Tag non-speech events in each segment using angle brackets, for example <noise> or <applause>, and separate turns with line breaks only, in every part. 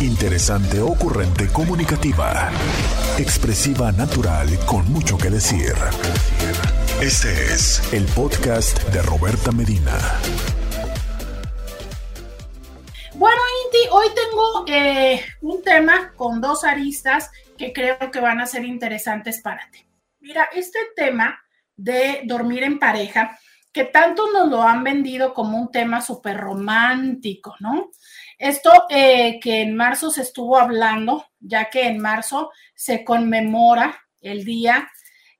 Interesante, ocurrente, comunicativa. Expresiva, natural, con mucho que decir. Este es el podcast de Roberta Medina.
Bueno, Inti, hoy tengo eh, un tema con dos aristas que creo que van a ser interesantes para ti. Mira, este tema de dormir en pareja, que tanto nos lo han vendido como un tema súper romántico, ¿no? Esto eh, que en marzo se estuvo hablando, ya que en marzo se conmemora el día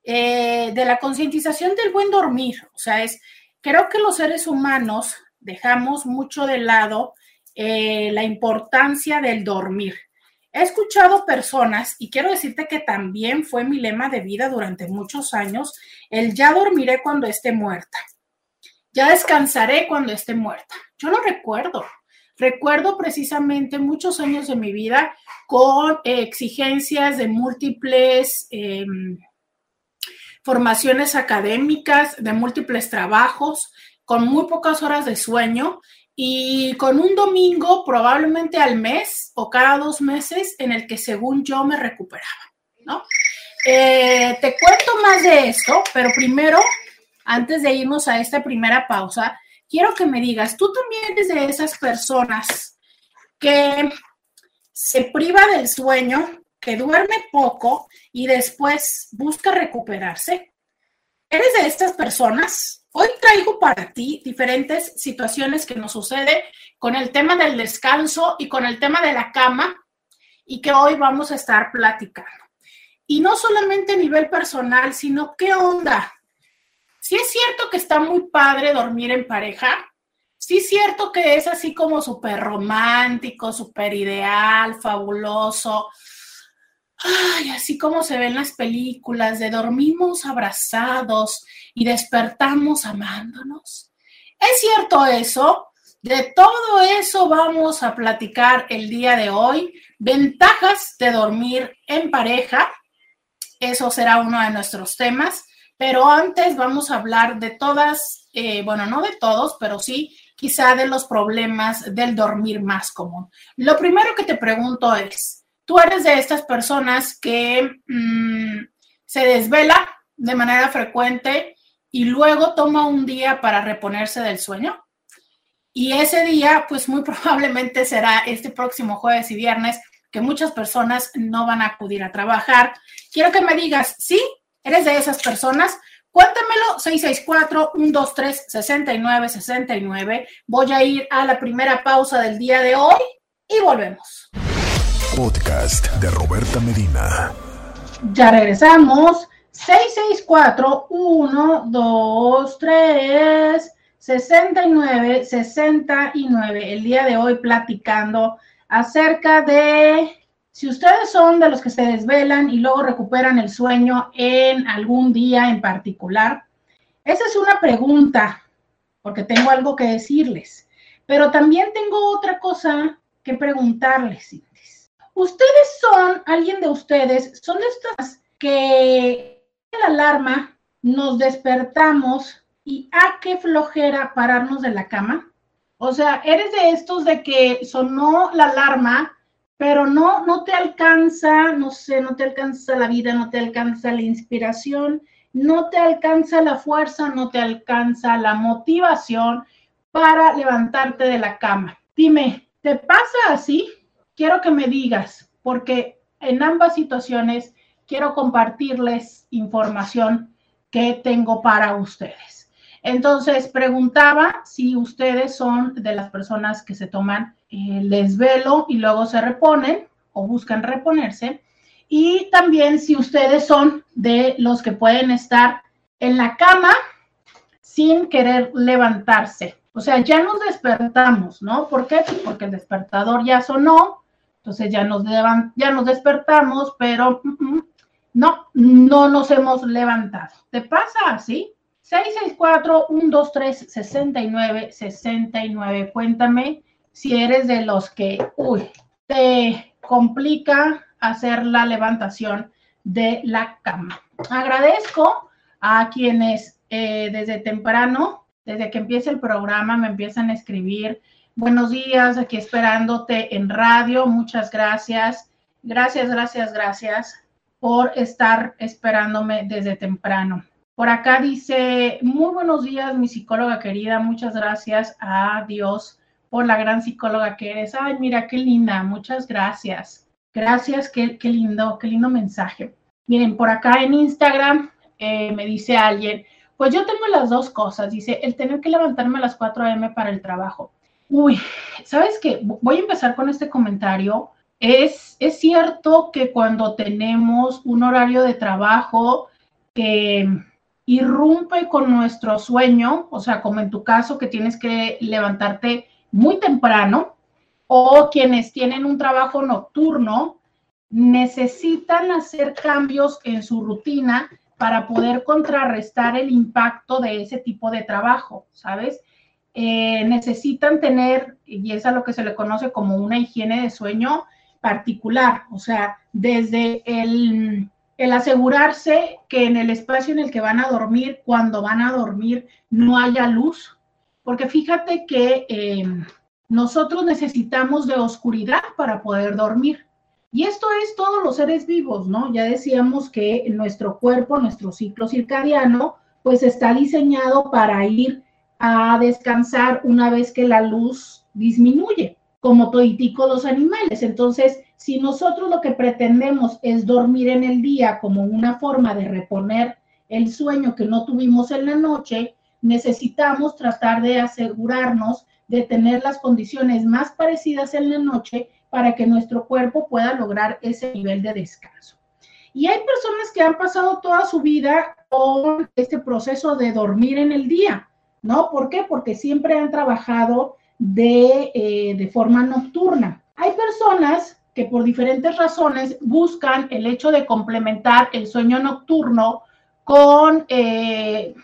eh, de la concientización del buen dormir. O sea, es, creo que los seres humanos dejamos mucho de lado eh, la importancia del dormir. He escuchado personas, y quiero decirte que también fue mi lema de vida durante muchos años, el ya dormiré cuando esté muerta, ya descansaré cuando esté muerta. Yo lo recuerdo. Recuerdo precisamente muchos años de mi vida con exigencias de múltiples em, formaciones académicas, de múltiples trabajos, con muy pocas horas de sueño y con un domingo probablemente al mes o cada dos meses en el que según yo me recuperaba, ¿no? Eh, te cuento más de esto, pero primero, antes de irnos a esta primera pausa, quiero que me digas, tú también eres de esas personas que se priva del sueño, que duerme poco y después busca recuperarse. ¿Eres de estas personas? Hoy traigo para ti diferentes situaciones que nos sucede con el tema del descanso y con el tema de la cama y que hoy vamos a estar platicando. Y no solamente a nivel personal, sino qué onda. Si es cierto que está muy padre dormir en pareja, sí es cierto que es así como súper romántico, súper ideal, fabuloso, ay, así como se ven las películas de dormimos abrazados y despertamos amándonos. ¿Es cierto eso? De todo eso vamos a platicar el día de hoy. Ventajas de dormir en pareja. Eso será uno de nuestros temas. Pero antes vamos a hablar de todas, eh, bueno, no de todos, pero sí quizá de los problemas del dormir más común. Lo primero que te pregunto es, tú eres de estas personas que mm, se desvela de manera frecuente y luego toma un día para reponerse del sueño. Y ese día, pues muy <laughs> probablemente será este próximo jueves y viernes que muchas personas no van a acudir a trabajar. Quiero que me digas, ¿sí? ¿Eres de esas personas? Cuéntamelo, 664-123-6969. Voy a ir a la primera pausa del día de hoy y volvemos
podcast de Roberta Medina.
Ya regresamos. 664-123-6969. 69. El día de hoy platicando acerca de si ustedes son de los que se desvelan y luego recuperan el sueño en algún día en particular. Esa es una pregunta, porque tengo algo que decirles. Pero también tengo otra cosa que preguntarles. Ustedes son, alguien de ustedes, son estas que la alarma nos despertamos y a ah, qué flojera pararnos de la cama. O sea, eres de estos de que sonó la alarma, pero no, no te alcanza, no sé, no te alcanza la vida, no te alcanza la inspiración, no te alcanza la fuerza, no te alcanza la motivación para levantarte de la cama. Dime, ¿te pasa así? quiero que me digas, porque en ambas situaciones quiero compartirles información que tengo para ustedes. Entonces, preguntaba si ustedes son de las personas que se toman el desvelo y luego se reponen o buscan reponerse. Y también si ustedes son de los que pueden estar en la cama sin querer levantarse. O sea, ya nos despertamos, ¿no? ¿Por qué? Porque el despertador ya sonó, entonces ya nos, ya nos despertamos, pero mm, mm, no, no nos hemos levantado. ¿Te pasa así? 664-123-6969. Cuéntame si eres de los que, uy, te complica hacer la levantación de la cama. Agradezco a quienes eh, desde temprano, desde que empieza el programa, me empiezan a escribir buenos días, aquí esperándote en radio. Muchas gracias. Gracias, gracias, gracias por estar esperándome desde temprano. Por acá dice, muy buenos días, mi psicóloga querida. Muchas gracias a La gran psicóloga que eres. Ay, mira, qué linda. Muchas gracias. Gracias, qué, qué lindo, qué lindo mensaje. Miren, por acá en Instagram eh, me dice alguien, pues yo tengo las dos cosas. Dice, el tener que levantarme a las 4 a.m. para el trabajo. Uy, ¿sabes qué? Voy a empezar con este comentario. Es, es cierto que cuando tenemos un horario de trabajo que irrumpe con nuestro sueño, o sea, como en tu caso que tienes que levantarte muy temprano, o quienes tienen un trabajo nocturno, necesitan hacer cambios en su rutina para poder contrarrestar el impacto de ese tipo de trabajo, ¿sabes? Eh, necesitan tener, y es a lo que se le conoce como una higiene de sueño particular, o sea, desde el, el asegurarse que en el espacio en el que van a dormir, cuando van a dormir, no haya luz, porque fíjate que eh, nosotros necesitamos de oscuridad para poder dormir. Y esto es todos los seres vivos, ¿no? Ya decíamos que nuestro cuerpo, nuestro ciclo circadiano, pues está diseñado para ir a descansar una vez que la luz disminuye, como toitico los animales. Entonces, si nosotros lo que pretendemos es dormir en el día como una forma de reponer el sueño que no tuvimos en la noche, necesitamos tratar de asegurarnos de tener las condiciones más parecidas en la noche para que nuestro cuerpo pueda lograr ese nivel de descanso. Y hay personas que han pasado toda su vida con este proceso de dormir en el día, ¿no? ¿Por qué? Porque siempre han trabajado de, eh, de forma nocturna. Hay personas que por diferentes razones buscan el hecho de complementar el sueño nocturno con eh,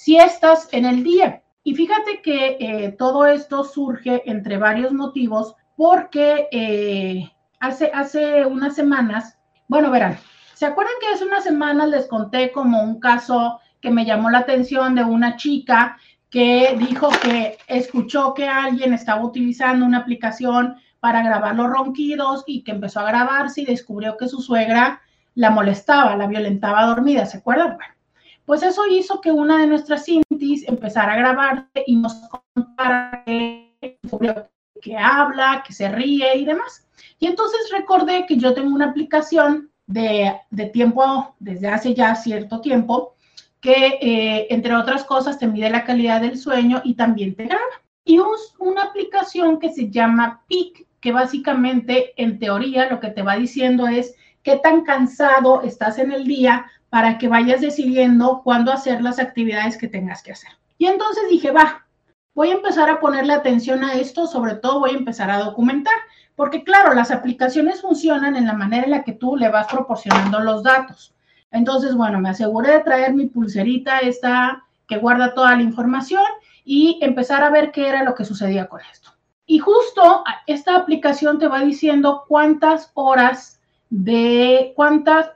siestas en el día. Y fíjate que eh, todo esto surge entre varios motivos porque eh, hace, hace unas semanas, bueno, verán, ¿se acuerdan que hace unas semanas les conté como un caso que me llamó la atención de una chica que dijo que escuchó que alguien estaba utilizando una aplicación para grabar los ronquidos y que empezó a grabarse y descubrió que su suegra la molestaba, la violentaba dormida, ¿se acuerdan? Bueno, pues eso hizo que una de nuestras cintis empezara a grabarse y nos contara que habla, que se ríe y demás. Y entonces recordé que yo tengo una aplicación de, tiempo, desde hace ya cierto tiempo, que eh, entre otras cosas te mide la calidad del sueño y también te graba. Y una aplicación que se llama PIC, que básicamente en teoría lo que te va diciendo es qué tan cansado estás en el día para que vayas decidiendo cuándo hacer las actividades que tengas que hacer. Y entonces dije, va, voy a empezar a ponerle atención a esto, sobre todo voy a empezar a documentar, porque claro, las aplicaciones funcionan en la manera en la que tú le vas proporcionando los datos. Entonces, bueno, me aseguré de traer mi pulserita esta que guarda toda la información y empezar a ver qué era lo que sucedía con esto. Y justo esta aplicación te va diciendo cuántas horas de cuántas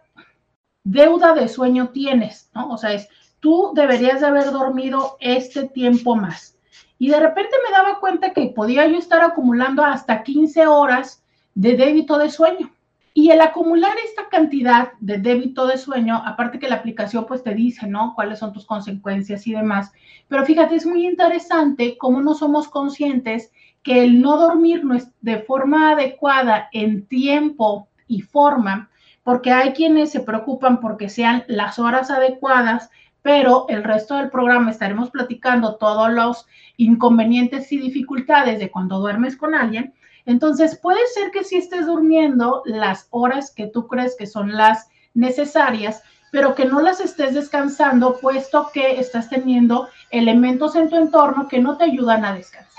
deuda de sueño tienes, ¿no? O sea, es tú deberías de haber dormido este tiempo más. Y de repente me daba cuenta que podía yo estar acumulando hasta 15 horas de débito de sueño. Y el acumular esta cantidad de débito de sueño, aparte que la aplicación pues te dice, ¿no? Cuáles son tus consecuencias y demás. Pero fíjate, es muy interesante cómo no somos conscientes que el no dormir de forma adecuada en tiempo y forma, porque hay quienes se preocupan porque sean las horas adecuadas, pero el resto del programa estaremos platicando todos los inconvenientes y dificultades de cuando duermes con alguien. Entonces, puede ser que si estés durmiendo las horas que tú crees que son las necesarias, pero que no las estés descansando, puesto que estás teniendo elementos en tu entorno que no te ayudan a descansar.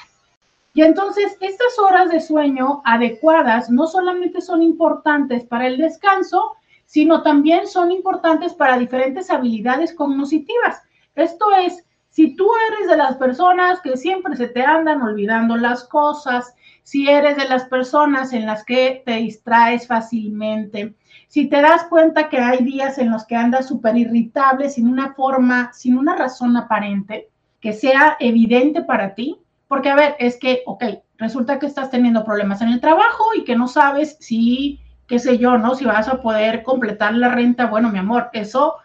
Y entonces, estas horas de sueño adecuadas no solamente son importantes para el descanso, sino también son importantes para diferentes habilidades cognitivas. Esto es, si tú eres de las personas que siempre se te andan olvidando las cosas, si eres de las personas en las que te distraes fácilmente, si te das cuenta que hay días en los que andas súper irritable sin una forma, sin una razón aparente, que sea evidente para ti, porque a ver, es que, ok, resulta que estás teniendo problemas en el trabajo y que no sabes si, qué sé yo, ¿no? Si vas a poder completar la renta. Bueno, mi amor, eso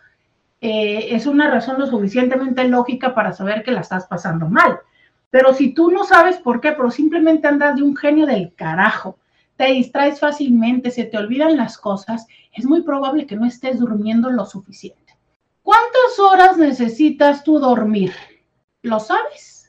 eh, es una razón lo suficientemente lógica para saber que la estás pasando mal. Pero si tú no sabes por qué, pero simplemente andas de un genio del carajo, te distraes fácilmente, se te olvidan las cosas, es muy probable que no estés durmiendo lo suficiente. ¿Cuántas horas necesitas tú dormir? ¿Lo sabes?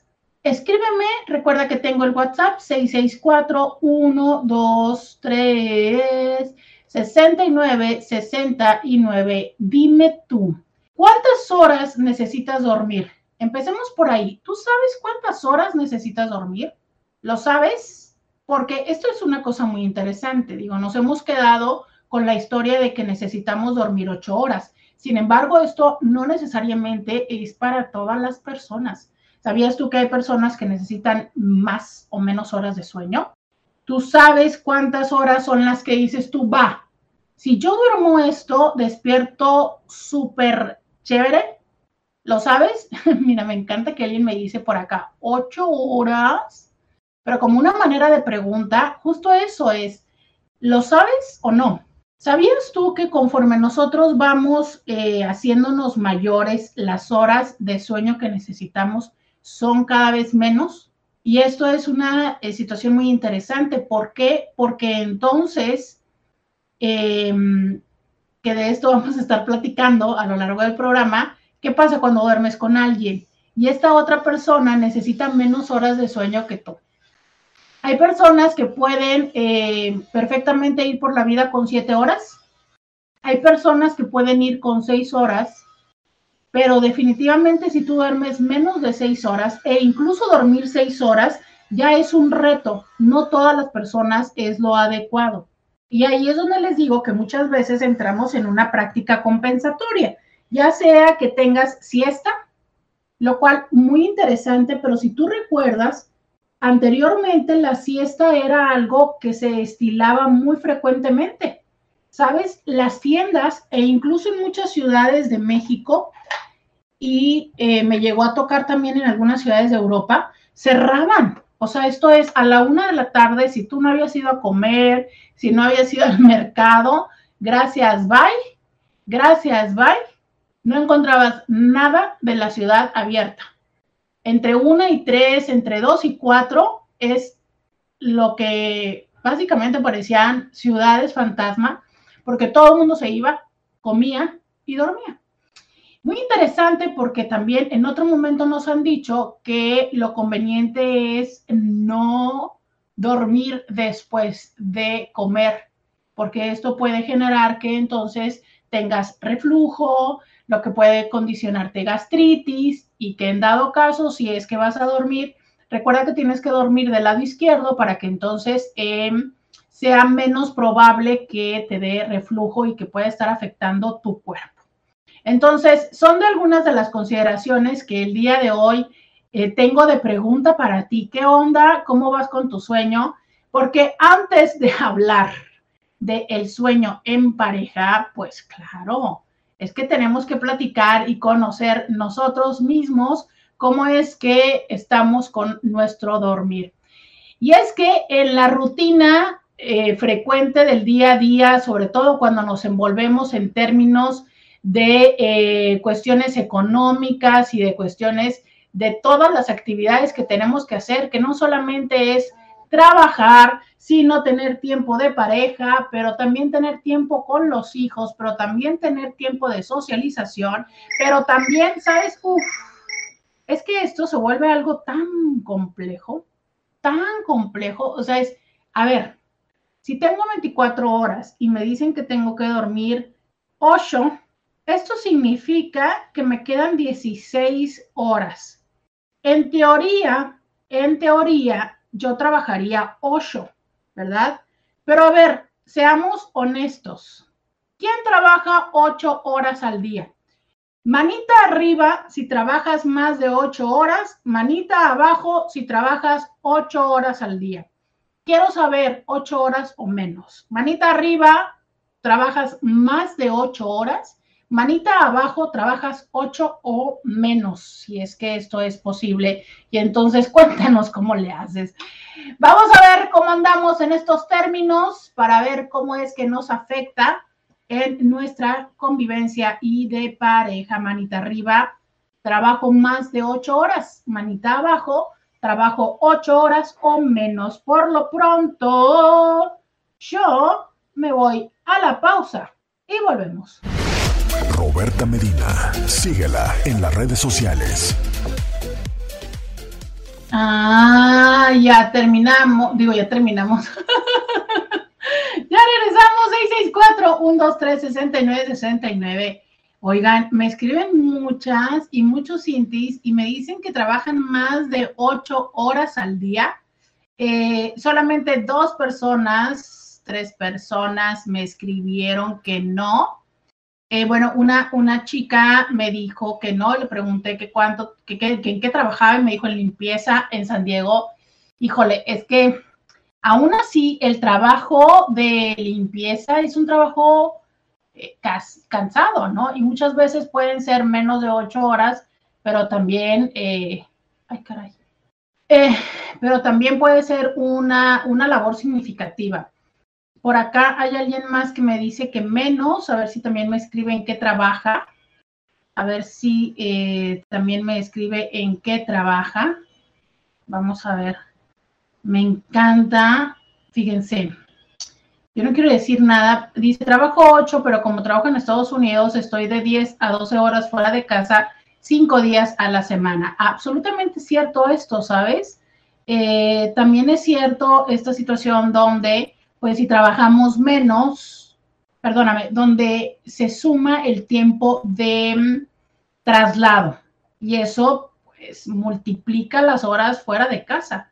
Escríbeme, recuerda que tengo el WhatsApp 664-123 6969. Dime tú, ¿cuántas horas necesitas dormir? Empecemos por ahí. ¿Tú sabes cuántas horas necesitas dormir? ¿Lo sabes? Porque esto es una cosa muy interesante. Digo, nos hemos quedado con la historia de que necesitamos dormir ocho horas. Sin embargo, esto no necesariamente es para todas las personas. ¿Sabías tú que hay personas que necesitan más o menos horas de sueño? ¿Tú sabes cuántas horas son las que dices tú, va? Si yo duermo esto, despierto súper chévere. ¿Lo sabes? <laughs> Mira, me encanta que alguien me dice por acá, ocho horas, pero como una manera de pregunta, justo eso es, ¿lo sabes o no? ¿Sabías tú que conforme nosotros vamos eh, haciéndonos mayores, las horas de sueño que necesitamos son cada vez menos? Y esto es una eh, situación muy interesante. ¿Por qué? Porque entonces, em, que de esto vamos a estar platicando a lo largo del programa, ¿qué pasa cuando duermes con alguien? Y esta otra persona necesita menos horas de sueño que tú. Hay personas que pueden eh, perfectamente ir por la vida con siete horas. Hay personas que pueden ir con seis horas, pero definitivamente si tú duermes menos de seis horas e incluso dormir seis horas ya es un reto. No todas las personas es lo adecuado. Y ahí es donde les digo que muchas veces entramos en una práctica compensatoria, ya sea que tengas siesta, lo cual muy interesante, pero si tú recuerdas, Anteriormente la siesta era algo que se estilaba muy frecuentemente. ¿Sabes? Las tiendas e incluso en muchas ciudades de México y eh, me llegó a tocar también en algunas ciudades de Europa, cerraban. O sea, esto es a la una de la tarde, si tú no habías ido a comer, si no habías ido al <laughs> mercado, gracias, bye, gracias, bye, no encontrabas nada de la ciudad abierta entre una y tres, entre dos y cuatro, es lo que básicamente parecían ciudades fantasma, porque todo el mundo se iba, comía y dormía. Muy interesante porque también en otro momento nos han dicho que lo conveniente es no dormir después de comer, porque esto puede generar que entonces tengas reflujo, lo que puede condicionarte gastritis y que en dado caso, si es que vas a dormir, recuerda que tienes que dormir del lado izquierdo para que entonces em, sea menos probable que te dé reflujo y que pueda estar afectando tu cuerpo. Entonces, son de algunas de las consideraciones que el día de hoy eh, tengo de pregunta para ti. ¿Qué onda? ¿Cómo vas con tu sueño? Porque antes de hablar del el sueño en pareja, pues claro, es que tenemos que platicar y conocer nosotros mismos cómo es que estamos con nuestro dormir. Y es que en la rutina eh, frecuente del día a día, sobre todo cuando nos envolvemos en términos de eh, cuestiones económicas y de cuestiones de todas las actividades que tenemos que hacer, que no solamente es trabajar, sino tener tiempo de pareja, pero también tener tiempo con los hijos, pero también tener tiempo de socialización, pero también, ¿sabes? Es que esto se vuelve algo tan complejo, tan complejo, o sea, es, a ver, si tengo 24 horas y me dicen que tengo que dormir 8, esto significa que me quedan 16 horas. En teoría, en teoría, yo trabajaría ocho, ¿verdad? Pero a ver, seamos honestos. ¿Quién trabaja ocho horas al día? Manita arriba si trabajas más de ocho horas, manita abajo si trabajas ocho horas al día. Quiero saber ocho horas o menos. Manita arriba, trabajas más de ocho horas. Manita abajo, trabajas ocho o menos, si es que esto es posible. Y entonces <laughs> cuéntanos cómo le haces. Vamos a ver cómo andamos en estos términos para ver cómo es que nos afecta en nuestra convivencia y de pareja. Manita arriba, trabajo más de ocho horas. Manita abajo, trabajo ocho horas o menos. Por lo pronto, yo me voy a la pausa y volvemos.
Roberta Medina, síguela en las redes sociales.
Ah, ya terminamos, digo, ya terminamos. <laughs> ya regresamos, 664-123-6969. Oigan, me escriben muchas y muchos intis y me dicen que trabajan más de ocho horas al día. Eh, solamente dos personas, tres personas me escribieron que no. Eh, bueno, una, una chica me dijo que no, le pregunté que cuánto, que, en qué trabajaba y me dijo en limpieza en San Diego. Híjole, es que aún así el trabajo de limpieza es un trabajo eh, cansado, ¿no? Y muchas veces pueden ser menos de ocho horas, pero también, eh, ay caray, eh, pero también puede ser una, una labor significativa. Por acá hay alguien más que me dice que menos, a ver si también me escribe en qué trabaja, a ver si también me escribe en qué trabaja. Vamos a ver, me encanta, fíjense, yo no quiero decir nada. Dice, trabajo 8, pero como trabajo en Estados Unidos, estoy de 10 a 12 horas fuera de casa, 5 días a la semana. Absolutamente cierto esto, ¿sabes? Eh, también es cierto esta situación donde, pues si trabajamos menos, perdóname, donde se suma el tiempo de mm, traslado y eso pues multiplica las horas fuera de casa.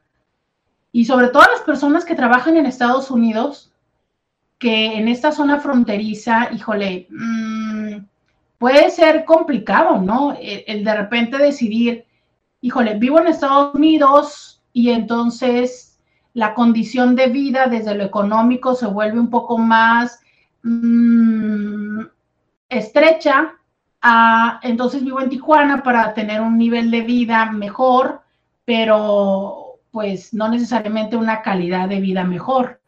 Y sobre todo las personas que trabajan en Estados Unidos, que en esta zona fronteriza, híjole, mm, puede ser complicado, ¿no? El, de repente decidir, híjole, vivo en Estados Unidos y entonces la condición de vida desde lo económico se vuelve un poco más mm, estrecha. entonces vivo en Tijuana para tener un nivel de vida mejor, pero pues no necesariamente una calidad de vida mejor.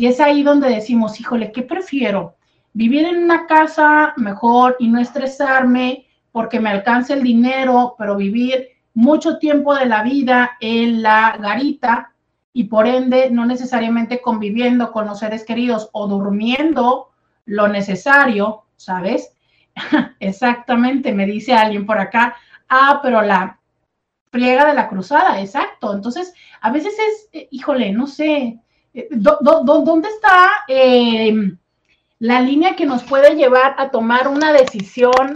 Y es ahí donde decimos, híjole, ¿qué prefiero? Vivir en una casa mejor y no estresarme porque me alcance el dinero, pero vivir mucho tiempo de la vida en la garita y por ende no necesariamente conviviendo con los seres queridos o durmiendo lo necesario, ¿sabes? <laughs> Exactamente, me dice alguien por acá, ah, pero la friega de la cruzada, exacto. Entonces, a veces es, eh, híjole, no sé, eh, ¿Dónde está eh, la línea que nos puede llevar a tomar una decisión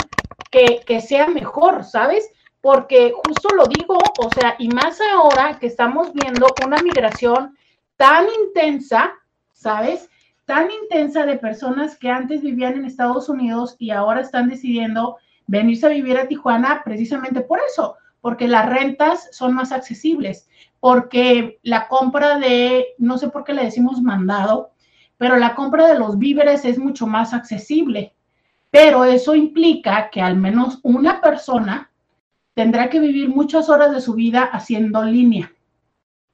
que, que, sea mejor, ¿sabes? Porque justo lo digo, o sea, y más ahora que estamos viendo una migración tan intensa, ¿sabes? Tan intensa de personas que antes vivían en Estados Unidos y ahora están decidiendo venirse a vivir a Tijuana precisamente por eso, porque las rentas son más accesibles porque la compra de, no sé por qué le decimos mandado, pero la compra de los víveres es mucho más accesible. Pero eso implica que al menos una persona tendrá que vivir muchas horas de su vida haciendo línea.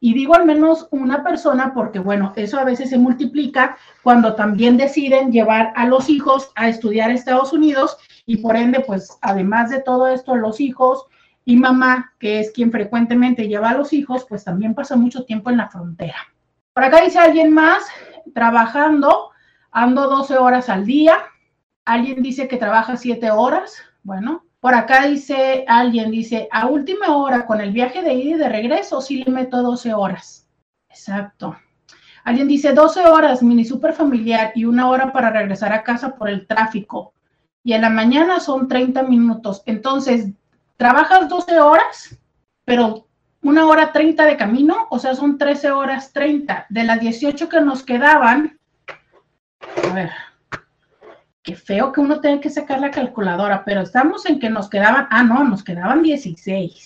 Y digo al menos una persona porque, bueno, eso a veces se multiplica cuando también deciden llevar a los hijos a estudiar a Estados Unidos y por ende, pues, además de todo esto, los hijos y mamá, que es quien frecuentemente lleva a los hijos, pues también pasa mucho tiempo en la frontera. Por acá dice alguien más, trabajando, ando 12 horas al día. Alguien dice que trabaja 7 horas. Bueno, por acá dice alguien, dice, a última hora con el viaje de ida y de regreso, sí le meto 12 horas. Exacto. Alguien dice 12 horas, mini super familiar y una hora para regresar a casa por el tráfico. Y en la mañana son 30 minutos. Entonces, trabajas 12 horas, pero una hora 30 de camino, o sea, son 13 horas 30. De las 18 que nos quedaban, a ver, qué feo que uno tenga que sacar la calculadora, pero estamos en que nos quedaban, ah, no, nos quedaban 16,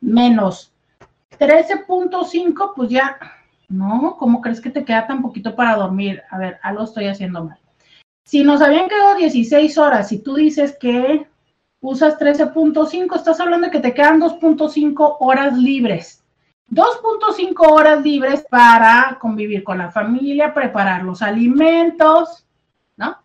menos 13.5, pues ya, no, ¿cómo crees que te queda tan poquito para dormir? A ver, algo estoy haciendo mal. Si nos habían quedado 16 horas y tú dices que usas 13.5, estás hablando de que te quedan 2.5 horas libres. 2.5 horas libres para convivir con la familia, preparar los alimentos, ¿no?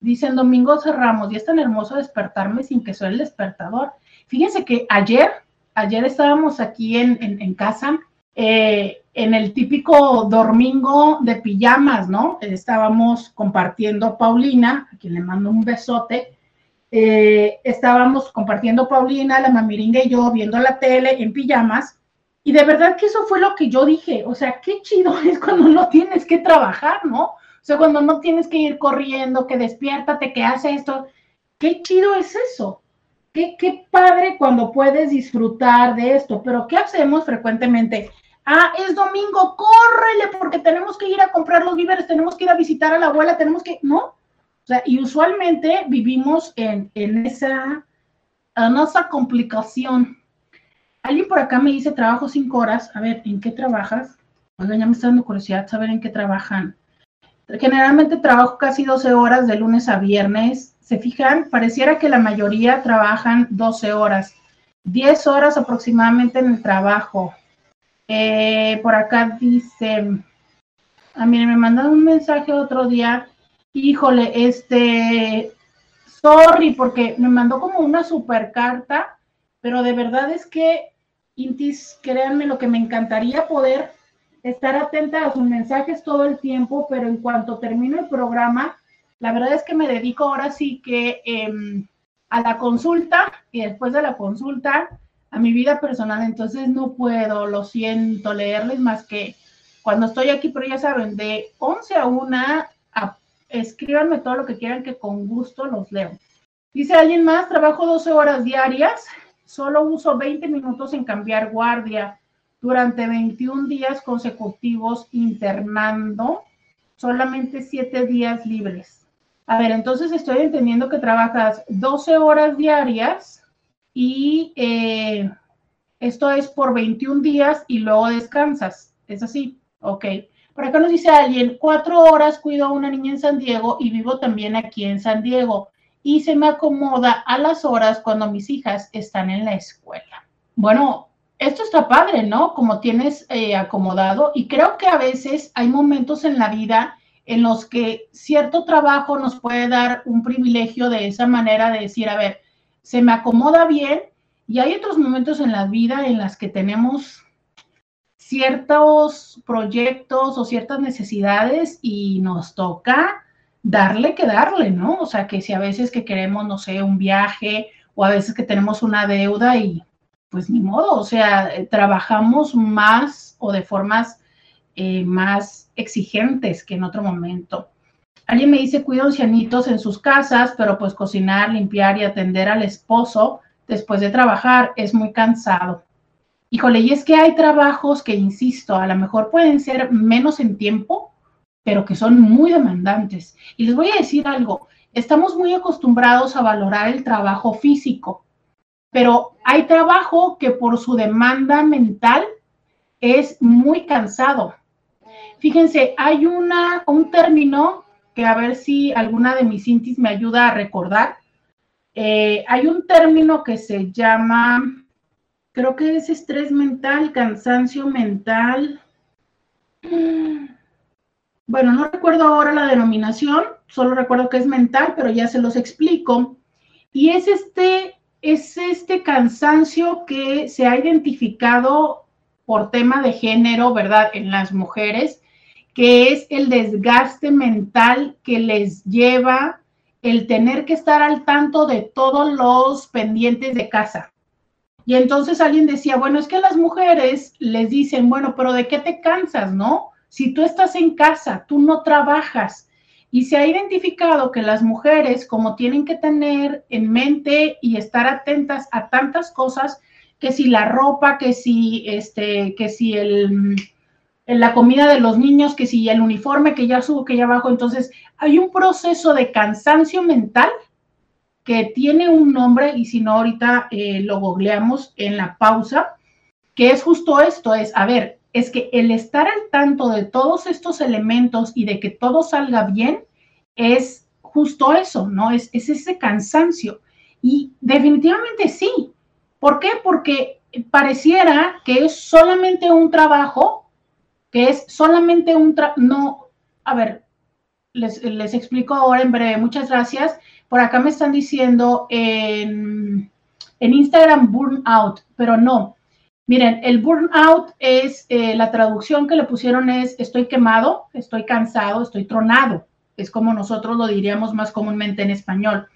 Dicen Domingo Cerramos, y es tan hermoso despertarme sin que soy el despertador. Fíjense que ayer, ayer estábamos aquí en, casa, eh, en el típico domingo de pijamas, ¿no? Estábamos compartiendo Paulina, a quien le mando un besote. Eh, estábamos compartiendo Paulina, la mamiringa y yo viendo la tele en pijamas. Y de verdad que eso fue lo que yo dije. O sea, qué chido <laughs> es cuando no tienes que trabajar, ¿no? O sea, cuando no tienes que ir corriendo, que despiértate, que hace esto. Qué chido es eso. Qué, qué padre cuando puedes disfrutar de esto. Pero ¿qué hacemos frecuentemente? Ah, es domingo, córrele porque tenemos que ir a comprar los víveres, tenemos que ir a visitar a la abuela, tenemos que, ¿no? O sea, y usualmente vivimos en, esa, en esa complicación. Alguien por acá me dice, trabajo cinco horas. A ver, ¿en qué trabajas? Oigan, ya me está dando curiosidad saber en qué trabajan. Generalmente trabajo casi 12 horas de lunes a viernes. ¿Se fijan? Pareciera que la mayoría trabajan 12 horas. 10 horas aproximadamente en el trabajo. Eh, por acá dice, a ah, mí me mandaron un mensaje otro día, híjole, este, sorry, porque me mandó como una super carta, pero de verdad es que, Intis, créanme, lo que me encantaría poder estar atenta a sus mensajes todo el tiempo, pero en cuanto termino el programa, la verdad es que me dedico ahora sí que em, a la consulta y después de la consulta a mi vida personal, entonces no puedo, lo siento, leerles más que cuando estoy aquí, pero ya saben, de 11 a 1, escríbanme todo lo que quieran que con gusto los leo. Dice alguien más, trabajo 12 horas diarias, solo uso 20 minutos en cambiar guardia durante 21 días consecutivos internando, solamente 7 días libres. A ver, entonces estoy entendiendo que trabajas 12 horas diarias y eh, esto es por 21 días y luego descansas. Es así, ok. Por acá nos dice alguien, cuatro horas cuido a una niña en San Diego y vivo también aquí en San Diego y se me acomoda a las horas cuando mis hijas están en la escuela. Bueno, esto está padre, ¿no? Como tienes eh, acomodado y creo que a veces hay momentos en la vida en los que cierto trabajo nos puede dar un privilegio de esa manera de decir, a ver, se me acomoda bien y hay otros momentos en la vida en las que tenemos ciertos proyectos o ciertas necesidades y nos toca darle que darle, ¿no? O sea, que si a veces que queremos, no sé, un viaje o a veces que tenemos una deuda y pues ni modo, o sea, trabajamos más o de formas eh, más exigentes que en otro momento. Alguien me dice, cuida ancianitos en sus casas, pero pues cocinar, limpiar y atender al esposo después de trabajar es muy cansado. Híjole, y es que hay trabajos que, insisto, a lo mejor pueden ser menos en tiempo, pero que son muy demandantes. Y les voy a decir algo, estamos muy acostumbrados a valorar el trabajo físico, pero hay trabajo que por su demanda mental es muy cansado. Fíjense, hay una, un término a ver si alguna de mis intis me ayuda a recordar. Eh, hay un término que se llama, creo que es estrés mental, cansancio mental. Bueno, no recuerdo ahora la denominación, solo recuerdo que es mental, pero ya se los explico. Y es este, es este cansancio que se ha identificado por tema de género, ¿verdad? En las mujeres que es el desgaste mental que les lleva el tener que estar al tanto de todos los pendientes de casa. Y entonces alguien decía, bueno, es que las mujeres les dicen, bueno, pero ¿de qué te cansas, no? Si tú estás en casa, tú no trabajas. Y se ha identificado que las mujeres, como tienen que tener en mente y estar atentas a tantas cosas, que si la ropa, que si este, que si el la comida de los niños, que si el uniforme que ya subo, que ya bajo. Entonces, hay un proceso de cansancio mental que tiene un nombre, y si no, ahorita eh, lo googleamos en la pausa, que es justo esto, es, a ver, es que el estar al tanto de todos estos elementos y de que todo salga bien es justo eso, ¿no? Es, es ese cansancio. Y definitivamente sí. ¿Por qué? Porque pareciera que es solamente un trabajo, que es solamente un trabajo, no, a ver, les, les, explico ahora en breve, muchas gracias. Por acá me están diciendo en, en Instagram burnout, pero no. Miren, el burnout es, eh, la traducción que le pusieron es estoy quemado, estoy cansado, estoy tronado. Es como nosotros lo diríamos más comúnmente en español.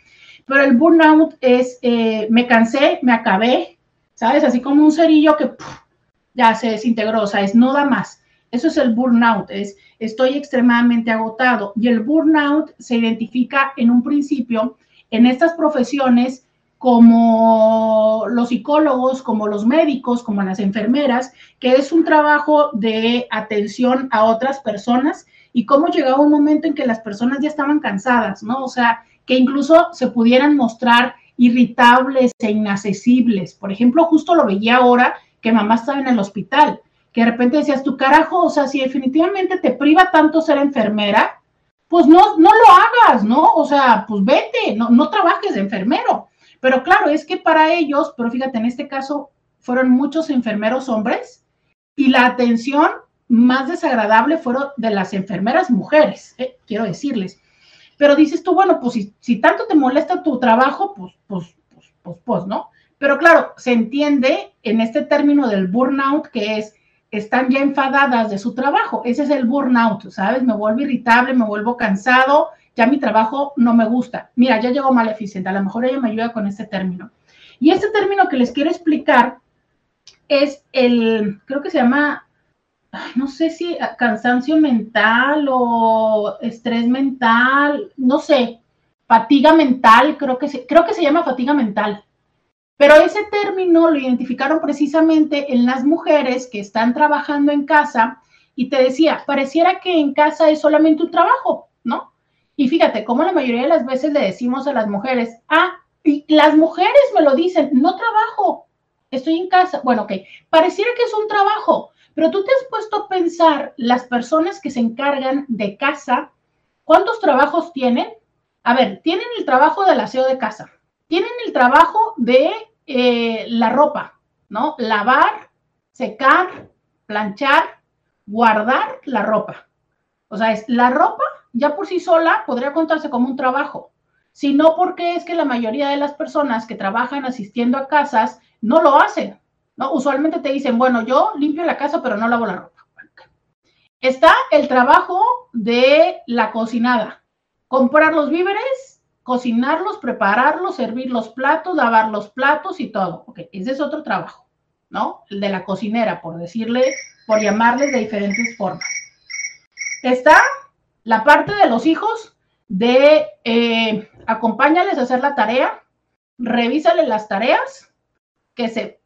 Pero el burnout es eh, me cansé, me acabé, ¿sabes? Así como un cerillo que ya se desintegró, o sea, es no da más. Eso es el burnout, es estoy extremadamente agotado. Y el burnout se identifica en un principio en estas profesiones como los psicólogos, como los médicos, como las enfermeras, que es un trabajo de atención a otras personas y cómo llegaba un momento en que las personas ya estaban cansadas, ¿no? O sea, que incluso se pudieran mostrar irritables e inaccesibles. Por ejemplo, justo lo veía ahora que mamá estaba en el hospital, que de repente decías, tu carajo, o sea, si definitivamente te priva tanto ser enfermera, pues no, no lo hagas, ¿no? O sea, pues vete, no, no trabajes de enfermero. Pero claro, es que para ellos, pero fíjate, en este caso fueron muchos enfermeros hombres y la atención más desagradable fueron de las enfermeras mujeres, eh, quiero decirles. Pero dices tú, bueno, pues si, si, tanto te molesta tu trabajo, pues, pues, pues, pues, pues, ¿no? Pero claro, se entiende en este término del burnout que es, están ya enfadadas de su trabajo. Ese es el burnout, ¿sabes? Me vuelvo irritable, me vuelvo cansado, ya mi trabajo no me gusta. Mira, ya llegó Maleficent, a lo mejor ella me ayuda con este término. Y este término que les quiero explicar es el, creo que se llama no sé si cansancio mental o estrés mental, no sé, fatiga mental, creo que se, creo que se llama fatiga mental. Pero ese término lo identificaron precisamente en las mujeres que están trabajando en casa y te decía, pareciera que en casa es solamente un trabajo, ¿no? Y fíjate, como la mayoría de las veces le decimos a las mujeres, ah, y las mujeres me lo dicen, no trabajo, estoy en casa. Bueno, ok, pareciera que es un trabajo, pero tú te has puesto a pensar las personas que se encargan de casa, ¿cuántos trabajos tienen? A ver, tienen el trabajo del aseo de casa, tienen el trabajo de eh, la ropa, ¿no? Lavar, secar, planchar, guardar la ropa. O sea, es la ropa ya por sí sola podría contarse como un trabajo, sino porque es que la mayoría de las personas que trabajan asistiendo a casas no lo hacen. ¿no? Usualmente te dicen, bueno, yo limpio la casa, pero no lavo la ropa. Está el trabajo de la cocinada. Comprar los víveres, cocinarlos, prepararlos, servir los platos, lavar los platos y todo. Ok, ese es otro trabajo, ¿no? El de la cocinera, por decirle, por llamarles de diferentes formas. Está la parte de los hijos de eh, acompáñales a hacer la tarea, revísale las tareas, que se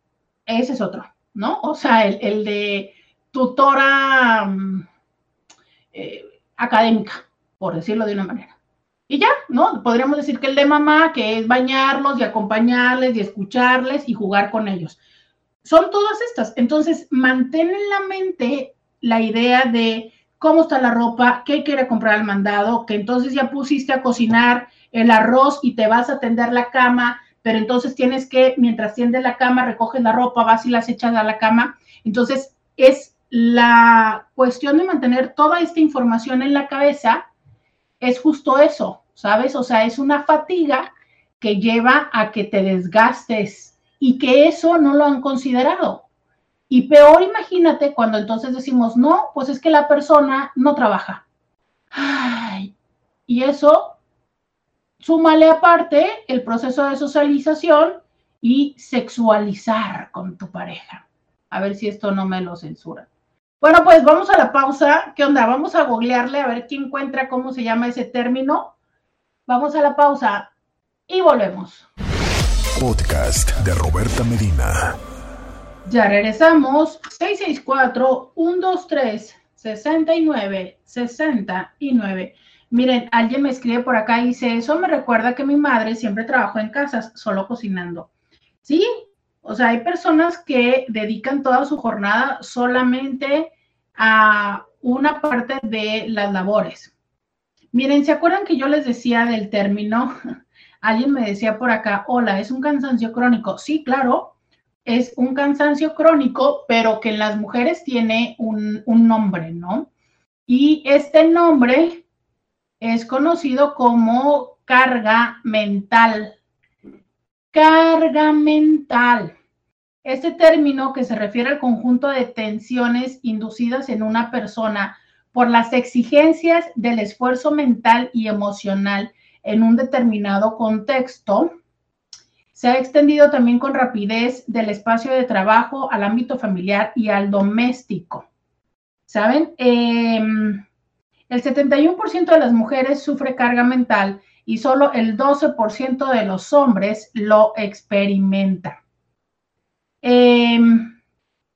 ese es otro, ¿no? O sea, el, de tutora mm, eh, académica, por decirlo de una manera. Y ya, ¿no? Podríamos decir que el de mamá, que es bañarlos y acompañarles y escucharles y jugar con ellos. Son todas estas. Entonces, mantén en la mente la idea de cómo está la ropa, qué quiere comprar al mandado, que entonces ya pusiste a cocinar el arroz y te vas a tender la cama pero entonces tienes que, mientras tiendes la cama, recoges la ropa, vas y las echas a la cama. Entonces, es la cuestión de mantener toda esta información en la cabeza, es justo eso, ¿sabes? O sea, es una fatiga que lleva a que te desgastes y que eso no lo han considerado. Y peor, imagínate cuando entonces decimos, no, pues es que la persona no trabaja. Ay, y eso Súmale aparte el proceso de socialización y sexualizar con tu pareja. A ver si esto no me lo censura. Bueno, pues vamos a la pausa. ¿Qué onda? Vamos a googlearle a ver quién encuentra cómo se llama ese término. Vamos a la pausa y volvemos.
Podcast de Roberta Medina.
Ya regresamos. 664-123-69-69. Miren, alguien me escribe por acá y dice, eso me recuerda que mi madre siempre trabajó en casas, solo cocinando. Sí, o sea, hay personas que dedican toda su jornada solamente a una parte de las labores. Miren, ¿se acuerdan que yo les decía del término? <laughs> Alguien me decía por acá, hola, ¿es un cansancio crónico? Sí, claro, es un cansancio crónico, pero que en las mujeres tiene un, nombre, ¿no? Y este nombre es conocido como carga mental. Carga mental. Este término que se refiere al conjunto de tensiones inducidas en una persona por las exigencias del esfuerzo mental y emocional en un determinado contexto, se ha extendido también con rapidez del espacio de trabajo al ámbito familiar y al doméstico. ¿Saben? Em, el 71% de las mujeres sufre carga mental y solo el 12% de los hombres lo experimenta. Em,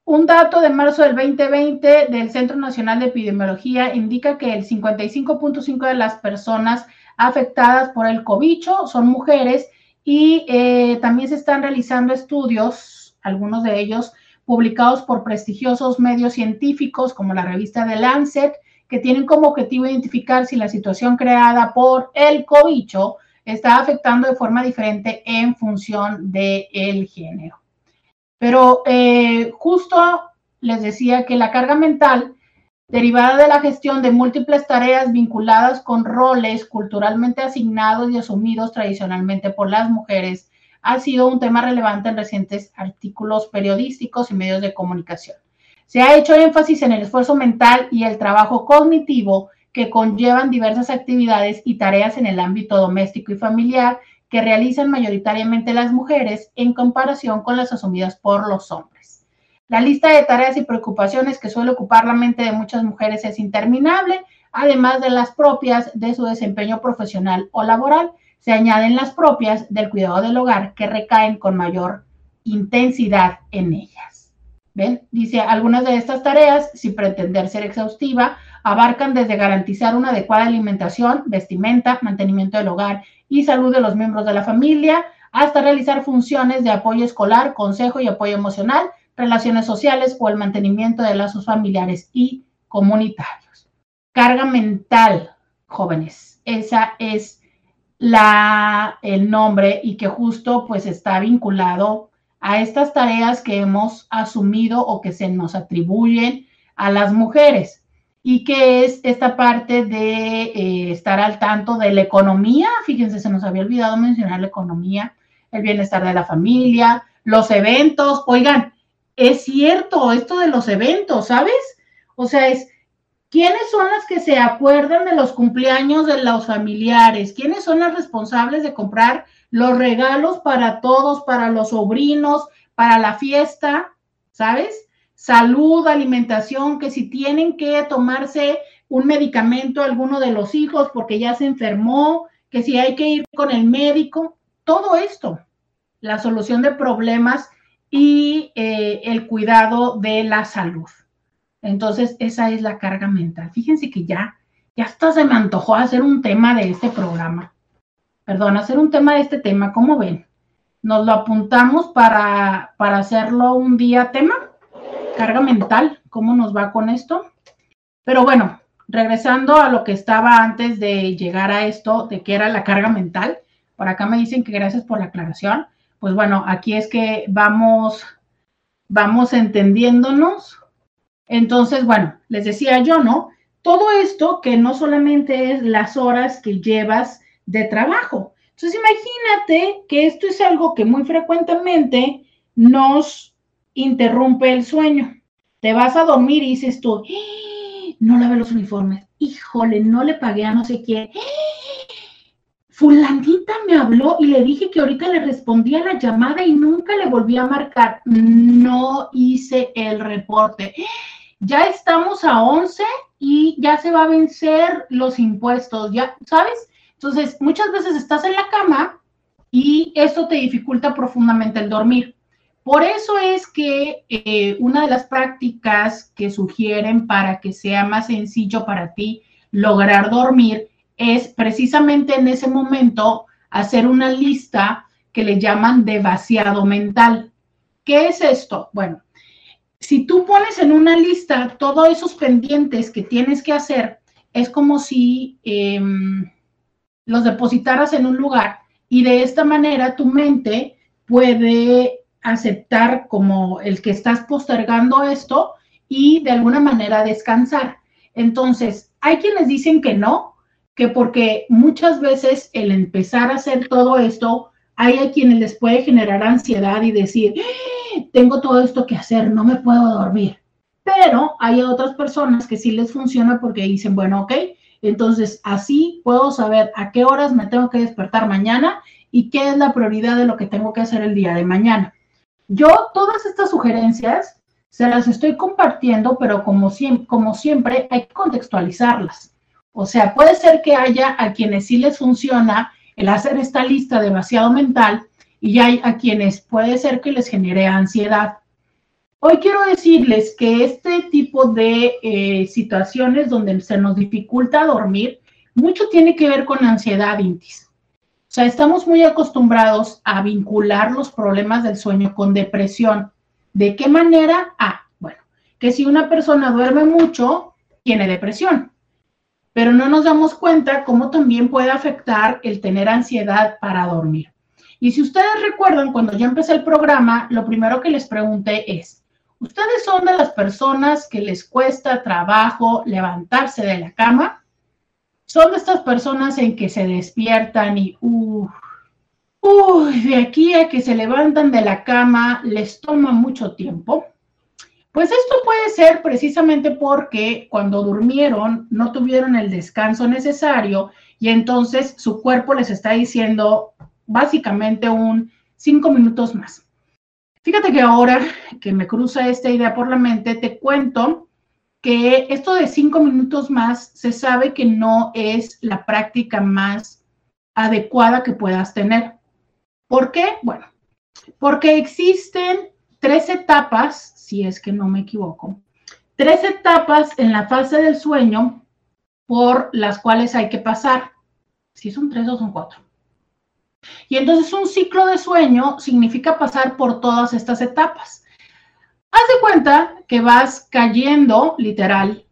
un dato de marzo del 2020 del Centro Nacional de Epidemiología indica que el 55.5 de las personas afectadas por el cobicho son mujeres y eh, también se están realizando estudios, algunos de ellos publicados por prestigiosos medios científicos como la revista The Lancet, que tienen como objetivo identificar si la situación creada por el cobicho está afectando de forma diferente en función del género. Pero eh, justo les decía que la carga mental derivada de la gestión de múltiples tareas vinculadas con roles culturalmente asignados y asumidos tradicionalmente por las mujeres, ha sido un tema relevante en recientes artículos periodísticos y medios de comunicación. Se ha hecho énfasis en el esfuerzo mental y el trabajo cognitivo que conllevan diversas actividades y tareas en el ámbito doméstico y familiar que realizan mayoritariamente las mujeres en comparación con las asumidas por los hombres. La lista de tareas y preocupaciones que suele ocupar la mente de muchas mujeres es interminable, además de las propias de su desempeño profesional o laboral, se añaden las propias del cuidado del hogar que recaen con mayor intensidad en ellas. ¿Ven? Dice, algunas de estas tareas, sin pretender ser exhaustiva, abarcan desde garantizar una adecuada alimentación, vestimenta, mantenimiento del hogar y salud de los miembros de la familia, hasta realizar funciones de apoyo escolar, consejo y apoyo emocional, relaciones sociales o el mantenimiento de lazos familiares y comunitarios. Carga mental, jóvenes, esa es la, el nombre y que justo pues está vinculado a estas tareas que hemos asumido o que se nos atribuyen a las mujeres y que es esta parte de eh, estar al tanto de la economía. Fíjense, se nos había olvidado mencionar la economía, el bienestar de la familia, los eventos. Oigan, es cierto esto de los eventos, ¿sabes? O sea, es quiénes son las que se acuerdan de los cumpleaños de los familiares, quiénes son las responsables de comprar los regalos para todos, para los sobrinos, para la fiesta, ¿sabes? Salud, alimentación, que si tienen que tomarse un medicamento alguno de los hijos porque ya se enfermó, que si hay que ir con el médico, todo esto, la solución de problemas y eh, el cuidado de la salud. Entonces, esa es la carga mental. Fíjense que ya, ya hasta se me antojó hacer un tema de este programa. Perdón, hacer un tema de este tema, ¿cómo ven? Nos lo apuntamos para, para hacerlo un día tema carga mental, cómo nos va con esto. Pero bueno, regresando a lo que estaba antes de llegar a esto, de que era la carga mental, por acá me dicen que gracias por la aclaración. Pues bueno, aquí es que vamos, vamos entendiéndonos. Entonces, bueno, les decía yo, ¿no? Todo esto que no solamente es las horas que llevas de trabajo. Entonces, imagínate que esto es algo que muy frecuentemente nos interrumpe el sueño. Te vas a dormir y dices tú, ¡Ah! no lavé los uniformes, híjole, no le pagué a no sé quién. Fulanita me habló y le dije que ahorita le respondía la llamada y nunca le volví a marcar. No hice el reporte. Ya estamos a 11 y ya se va a vencer los impuestos, ya, ¿sabes? Entonces, muchas veces estás en la cama y esto te dificulta profundamente el dormir. Por eso es que eh, una de las prácticas que sugieren para que sea más sencillo para ti lograr dormir es precisamente en ese momento hacer una lista que le llaman de vaciado mental. ¿Qué es esto? Bueno, si tú pones en una lista todos esos pendientes que tienes que hacer es como si em, los depositaras en un lugar y de esta manera tu mente puede aceptar como el que estás postergando esto y de alguna manera descansar. Entonces, hay quienes dicen que no, que porque muchas veces el empezar a hacer todo esto, hay a quienes les puede generar ansiedad y decir, ¡Ah! tengo todo esto que hacer, no me puedo dormir. Pero hay otras personas que sí les funciona porque dicen, bueno, ok, entonces así puedo saber a qué horas me tengo que despertar mañana y qué es la prioridad de lo que tengo que hacer el día de mañana. Yo todas estas sugerencias se las estoy compartiendo, pero como, como siempre hay que contextualizarlas. O sea, puede ser que haya a quienes sí les funciona el hacer esta lista de vaciado mental y hay a quienes puede ser que les genere ansiedad. Hoy quiero decirles que este tipo de eh, situaciones donde se nos dificulta dormir, mucho tiene que ver con ansiedad, Intis. O sea, estamos muy acostumbrados a vincular los problemas del sueño con depresión. ¿De qué manera? Ah, bueno, que si una persona duerme mucho, tiene depresión. Pero no nos damos cuenta cómo también puede afectar el tener ansiedad para dormir. Y si ustedes recuerdan, cuando yo empecé el programa, lo primero que les pregunté es, ¿Ustedes son de las personas que les cuesta trabajo levantarse de la cama? Son estas personas en que se despiertan y, uy, de aquí a que se levantan de la cama les toma mucho tiempo. Pues esto puede ser precisamente porque cuando durmieron no tuvieron el descanso necesario y entonces su cuerpo les está diciendo básicamente un cinco minutos más. Fíjate que ahora que me cruza esta idea por la mente, te cuento que esto de cinco minutos más se sabe que no es la práctica más adecuada que puedas tener. ¿Por qué? Bueno, porque existen tres etapas, si es que no me equivoco, tres etapas en la fase del sueño por las cuales hay que pasar. Si son tres o son cuatro. Y entonces un ciclo de sueño significa pasar por todas estas etapas. Haz de cuenta que vas cayendo, literal,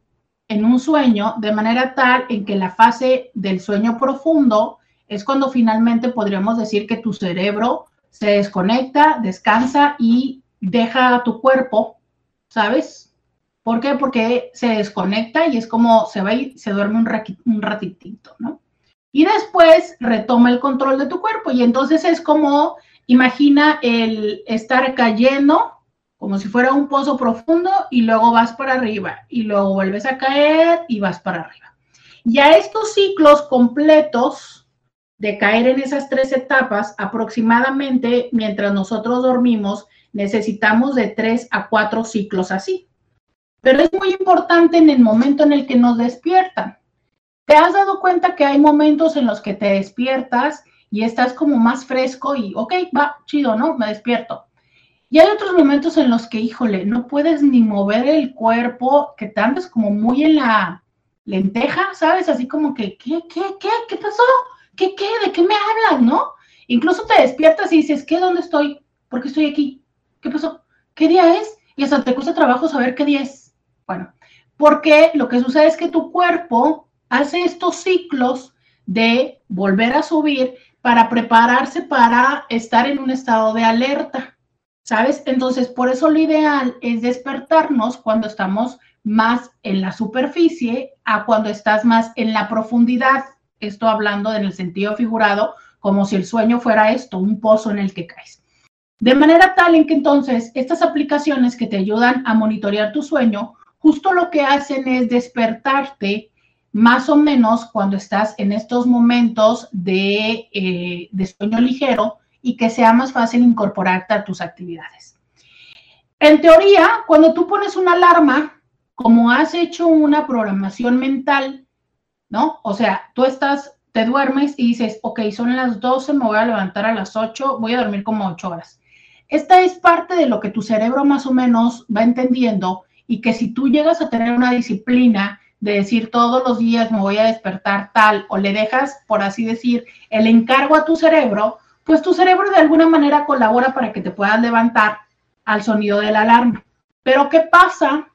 en un sueño de manera tal en que la fase del sueño profundo es cuando finalmente podríamos decir que tu cerebro se desconecta, descansa y deja a tu cuerpo, ¿sabes? ¿Por qué? Porque se desconecta y es como se va y se duerme un, un ratitito, ¿no? y después retoma el control de tu cuerpo. Y entonces es como, imagina el estar cayendo como si fuera un pozo profundo y luego vas para arriba y luego vuelves a caer y vas para arriba. Y a estos ciclos completos de caer en esas tres etapas, aproximadamente mientras nosotros dormimos, necesitamos de tres a cuatro ciclos así. Pero es muy importante en el momento en el que nos despiertan. ¿Te has dado cuenta que hay momentos en los que te despiertas y estás como más fresco y, ok, va, chido, ¿no? Me despierto. Y hay otros momentos en los que, híjole, no puedes ni mover el cuerpo, que te andas como muy en la lenteja, ¿sabes? Así como que, ¿qué, qué, qué, qué pasó? ¿Qué, qué? ¿De qué me hablas, no? Incluso te despiertas y dices, ¿qué? ¿Dónde estoy? ¿Por qué estoy aquí? ¿Qué pasó? ¿Qué día es? Y hasta te cuesta trabajo saber qué día es. Bueno, porque lo que sucede es que tu cuerpo hace estos ciclos de volver a subir para prepararse para estar en un estado de alerta, ¿sabes? Entonces, por eso lo ideal es despertarnos cuando estamos más en la superficie a cuando estás más en la profundidad. Esto hablando en el sentido figurado, como si el sueño fuera esto, un pozo en el que caes. De manera tal en que entonces estas aplicaciones que te ayudan a monitorear tu sueño, justo lo que hacen es despertarte más o menos cuando estás en estos momentos eh, de, sueño ligero y que sea más fácil incorporarte a tus actividades. En teoría, cuando tú pones una alarma, como has hecho una programación mental, ¿no? O sea, tú estás, te duermes y dices, ok, son las 12, me voy a levantar a las 8, voy a dormir como 8 horas. Esta es parte de lo que tu cerebro más o menos va entendiendo y que si tú llegas a tener una disciplina de decir todos los días me voy a despertar tal o le dejas, por así decir, el encargo a tu cerebro, pues tu cerebro de alguna manera colabora para que te puedas levantar al sonido de la alarma. Pero ¿qué pasa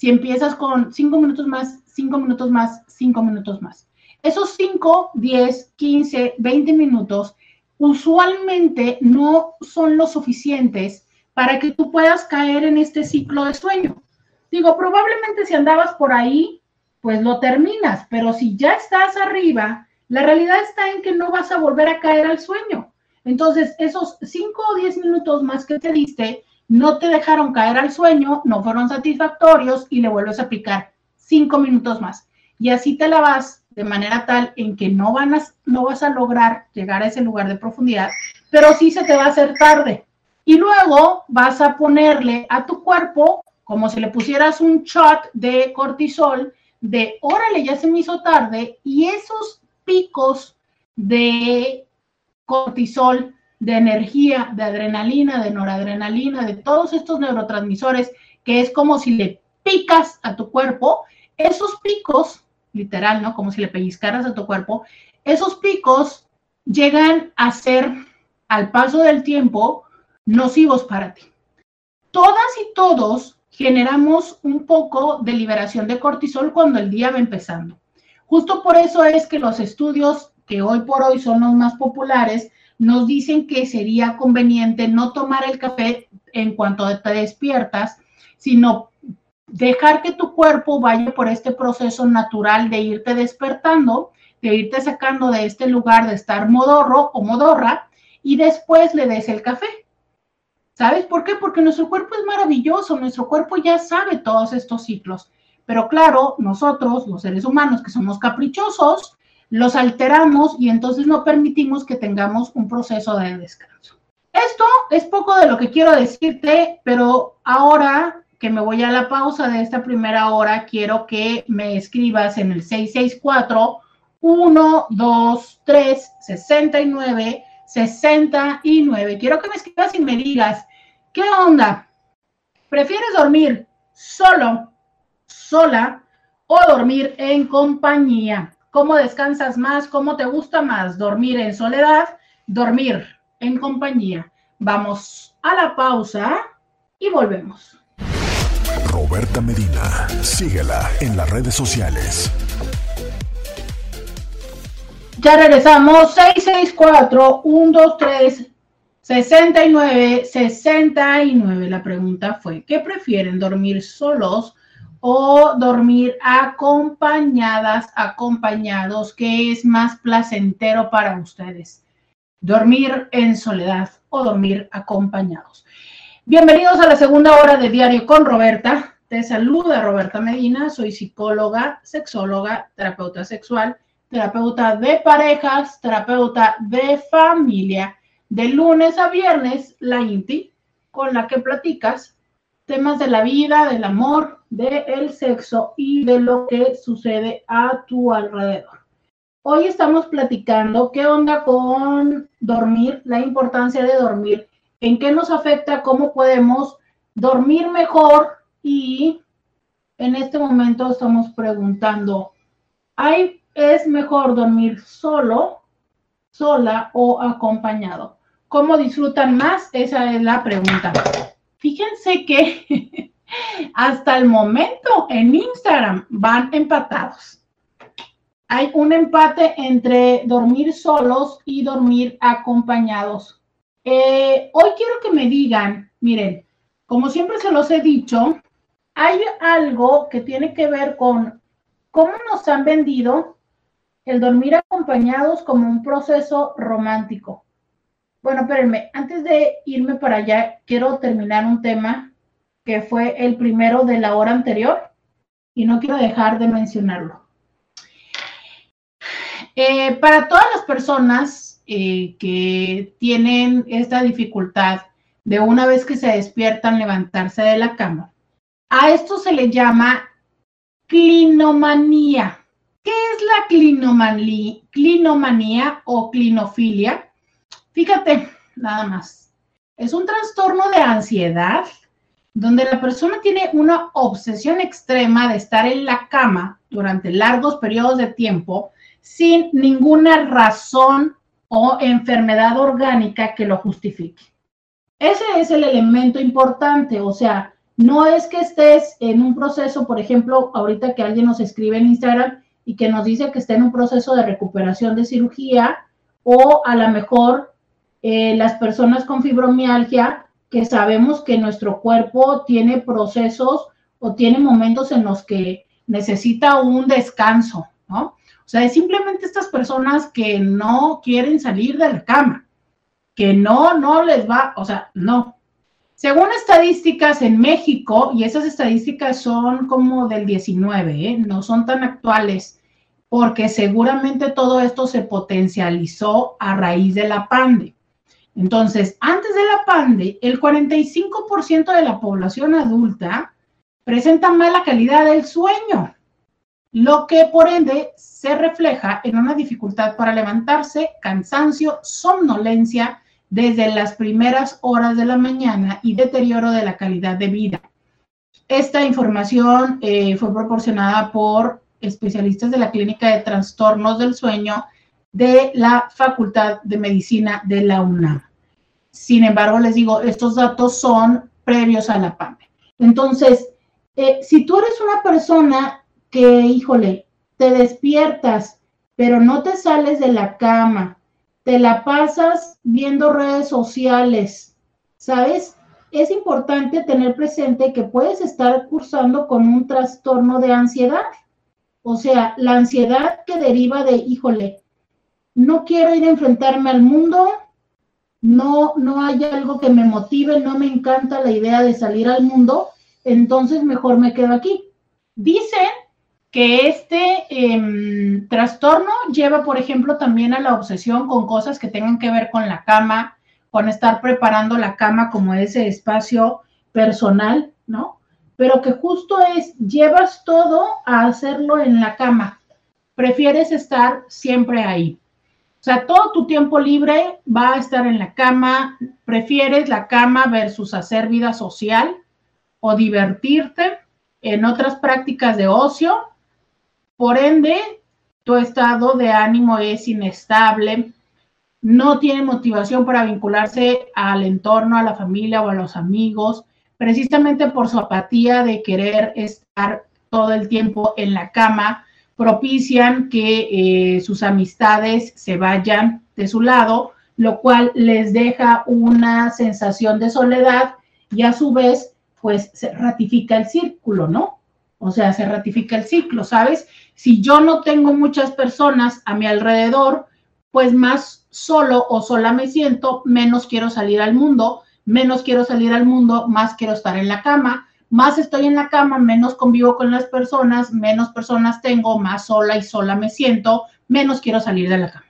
si empiezas con cinco minutos más, cinco minutos más, cinco minutos más. Esos 5, 10, 15, 20 minutos usualmente no son lo suficientes para que tú puedas caer en este ciclo de sueño. Digo, probablemente si andabas por ahí, pues lo terminas, pero si ya estás arriba, la realidad está en que no vas a volver a caer al sueño. Entonces, esos 5 o 10 minutos más que te diste no te dejaron caer al sueño, no fueron satisfactorios y le vuelves a picar 5 minutos más. Y así te la vas de manera tal en que no, van no vas a lograr llegar a ese lugar de profundidad, pero sí se te va a hacer tarde. Y luego vas a ponerle a tu cuerpo como si le pusieras un shot de cortisol de, órale, ya se me hizo tarde, y esos picos de cortisol, de energía, de adrenalina, de noradrenalina, de todos estos neurotransmisores, que es como si le picas a tu cuerpo, esos picos, literal, ¿no? Como si le pellizcaras a tu cuerpo, esos picos llegan a ser, al paso del tiempo, nocivos para ti. Todas y todos generamos un poco de liberación de cortisol cuando el día va empezando. Justo por eso es que los estudios que hoy por hoy son los más populares nos dicen que sería conveniente no tomar el café en cuanto te despiertas, sino dejar que tu cuerpo vaya por este proceso natural de irte despertando, de irte sacando de este lugar de estar modorro o modorra y después le des el café. ¿Sabes por qué? Porque nuestro cuerpo es maravilloso, nuestro cuerpo ya sabe todos estos ciclos. Pero claro, nosotros, los seres humanos que somos caprichosos, los alteramos y entonces no permitimos que tengamos un proceso de descanso. Esto es poco de lo que quiero decirte, pero ahora que me voy a la pausa de esta primera hora, quiero que me escribas en el 664 123 69 69. Quiero que me escribas y me digas, ¿qué onda? ¿Prefieres dormir solo, sola o dormir en compañía? ¿Cómo descansas más? ¿Cómo te gusta más? ¿Dormir en soledad? ¿Dormir en compañía? Vamos a la pausa y volvemos.
Roberta Medina, síguela en las redes sociales.
Ya regresamos, 664-123-6969. La pregunta fue, ¿qué prefieren, dormir solos o dormir acompañadas, acompañados? ¿Qué es más placentero para ustedes? ¿Dormir en soledad o dormir acompañados? Bienvenidos a la segunda hora de Diario con Roberta. Te saluda Roberta Medina, soy psicóloga, sexóloga, terapeuta sexual terapeuta de parejas, terapeuta de familia. De lunes a viernes, la INTI, con la que platicas temas de la vida, del amor, del sexo y de lo que sucede a tu alrededor. Hoy estamos platicando qué onda con dormir, la importancia de dormir, en qué nos afecta, cómo podemos dormir mejor y en este momento estamos preguntando, ¿hay ¿Es mejor dormir solo, sola o acompañado? ¿Cómo disfrutan más? Esa es la pregunta. Fíjense que <laughs> hasta el momento en Instagram van empatados. Hay un empate entre dormir solos y dormir acompañados. Eh, hoy quiero que me digan, miren, como siempre se los he dicho, hay algo que tiene que ver con cómo nos han vendido el dormir acompañados como un proceso romántico. Bueno, espérenme, antes de irme para allá, quiero terminar un tema que fue el primero de la hora anterior y no quiero dejar de mencionarlo. Eh, para todas las personas eh, que tienen esta dificultad de una vez que se despiertan levantarse de la cama, a esto se le llama clinomanía. ¿Qué es la clinomanía, o clinofilia? Fíjate, nada más. Es un trastorno de ansiedad donde la persona tiene una obsesión extrema de estar en la cama durante largos periodos de tiempo sin ninguna razón o enfermedad orgánica que lo justifique. Ese es el elemento importante, o sea, No es que estés en un proceso, por ejemplo, ahorita que alguien nos escribe en Instagram y que nos dice que está en un proceso de recuperación de cirugía o a lo mejor eh, las personas con fibromialgia que sabemos que nuestro cuerpo tiene procesos o tiene momentos en los que necesita un descanso, ¿no? O sea, es simplemente estas personas que no quieren salir de la cama, que no, no les va, o sea, no. Según estadísticas en México, y esas estadísticas son como del 19, ¿eh? no son tan actuales, porque seguramente todo esto se potencializó a raíz de la pandemia. Entonces, antes de la pandemia, el 45% de la población adulta presenta mala calidad del sueño, lo que por ende se refleja en una dificultad para levantarse, cansancio, somnolencia desde las primeras horas de la mañana y deterioro de la calidad de vida. Esta información eh, fue proporcionada por especialistas de la Clínica de Trastornos del Sueño de la Facultad de Medicina de la UNAM. Sin embargo, les digo, estos datos son previos a la pandemia. Entonces, eh, si tú eres una persona que, híjole, te despiertas, pero no te sales de la cama, te la pasas viendo redes sociales, ¿sabes? Es importante tener presente que puedes estar cursando con un trastorno de ansiedad. O sea, la ansiedad que deriva de, híjole, no quiero ir a enfrentarme al mundo, no, no hay algo que me motive, no me encanta la idea de salir al mundo, entonces mejor me quedo aquí. Dicen que este em, trastorno lleva, por ejemplo, también a la obsesión con cosas que tengan que ver con la cama, con estar preparando la cama como ese espacio personal, ¿no? Pero que justo es, llevas todo a hacerlo en la cama. Prefieres estar siempre ahí. O sea, todo tu tiempo libre va a estar en la cama, prefieres la cama versus hacer vida social o divertirte en otras prácticas de ocio. Por ende, tu estado de ánimo es inestable, no tiene motivación para vincularse al entorno, a la familia o a los amigos, precisamente por su apatía de querer estar todo el tiempo en la cama propician que eh, sus amistades se vayan de su lado, lo cual les deja una sensación de soledad y a su vez, pues se ratifica el círculo, ¿no? O sea, se ratifica el ciclo, ¿sabes? Si yo no tengo muchas personas a mi alrededor, pues más solo o sola me siento, menos quiero salir al mundo, menos quiero salir al mundo, más quiero estar en la cama, más estoy en la cama, menos convivo con las personas, menos personas tengo, más sola y sola me siento, menos quiero salir de la cama.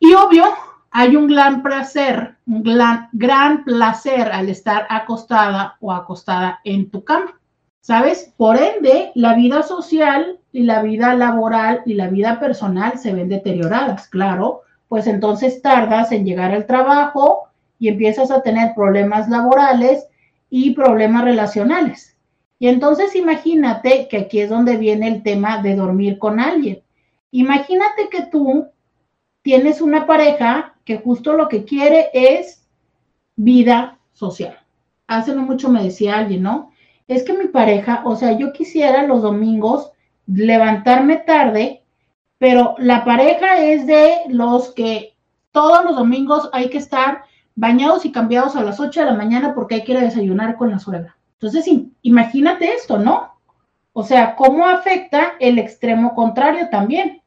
Y obvio, hay un gran placer, un gran, gran placer al estar acostada o acostada en tu cama. ¿Sabes? Por ende, la vida social y la vida laboral y la vida personal se ven deterioradas, claro, pues entonces tardas en llegar al trabajo y empiezas a tener problemas laborales y problemas relacionales. Y entonces imagínate que aquí es donde viene el tema de dormir con alguien. Imagínate que tú tienes una pareja que justo lo que quiere es vida social. Hace no mucho me decía alguien, ¿no? Es que mi pareja, o sea, yo quisiera los domingos levantarme tarde, pero la pareja es de los que todos los domingos hay que estar bañados y cambiados a las 8 de la mañana porque hay que ir a desayunar con la suegra. Entonces, imagínate esto, ¿no? O sea, ¿cómo afecta el extremo contrario también?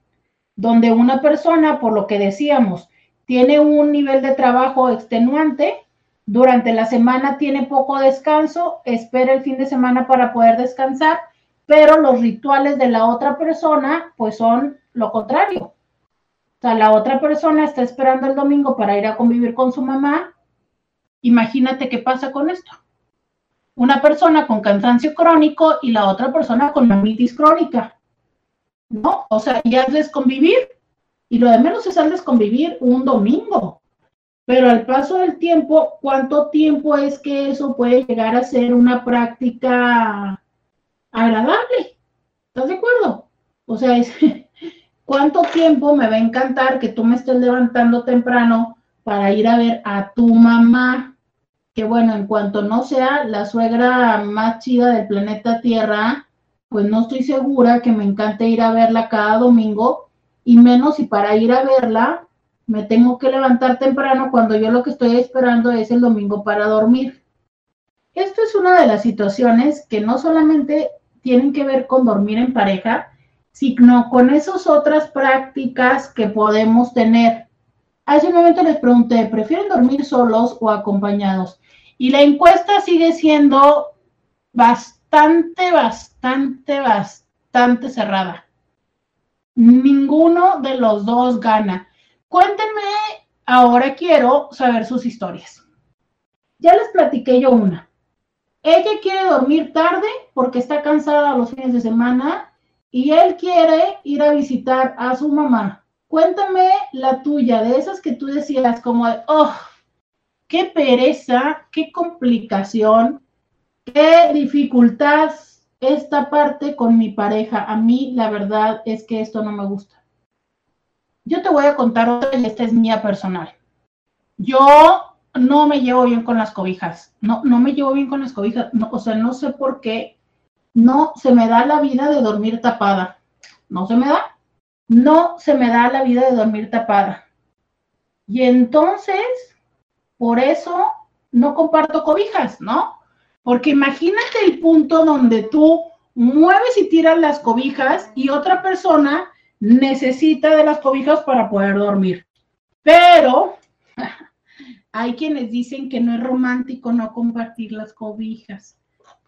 Donde una persona, por lo que decíamos, tiene un nivel de trabajo extenuante, durante la semana tiene poco descanso, espera el fin de semana para poder descansar, pero los rituales de la otra persona, pues son lo contrario. O sea, la otra persona está esperando el domingo para ir a convivir con su mamá. Imagínate qué pasa con esto. Una persona con cansancio crónico y la otra persona con mamitis crónica. ¿No? O sea, ya es convivir. Y lo de menos es hazles convivir un domingo. Pero al paso del tiempo, ¿cuánto tiempo es que eso puede llegar a ser una práctica agradable? ¿Estás de acuerdo? O sea, es, <laughs> ¿Cuánto tiempo me va a encantar que tú me estés levantando temprano para ir a ver a tu mamá? que bueno, en cuanto no sea la suegra más chida del planeta Tierra, pues no estoy segura que me encante ir a verla cada domingo, y menos si para ir a verla me tengo que levantar temprano cuando yo lo que estoy esperando es el domingo para dormir. Esto es una de las situaciones que no solamente tienen que ver con dormir en pareja, sino con esas otras prácticas que podemos tener. Hace un momento les pregunté, ¿prefieren dormir solos o acompañados? Y la encuesta sigue siendo bastante, bastante, bastante cerrada. Ninguno de los dos gana. Cuéntenme, ahora quiero saber sus historias. Ya les platiqué yo una. Ella quiere dormir tarde porque está cansada los fines de semana y él quiere ir a visitar a su mamá. Cuéntame la tuya, de esas que tú decías como oh, qué pereza, qué complicación, qué dificultad esta parte con mi pareja. A mí la verdad es que esto no me gusta. Yo te voy a contar otra y esta es mía personal. Yo no me llevo bien con las cobijas. No, no me llevo bien con las cobijas. o sea, no sé por qué no se me da la vida de dormir tapada. No se me da. No se me da la vida de dormir tapada. Y entonces, por eso no comparto cobijas, ¿no? Porque imagínate el punto donde tú mueves y tiras las cobijas y otra persona necesita de las cobijas para poder dormir. Pero <laughs> hay quienes dicen que no es romántico no compartir las cobijas,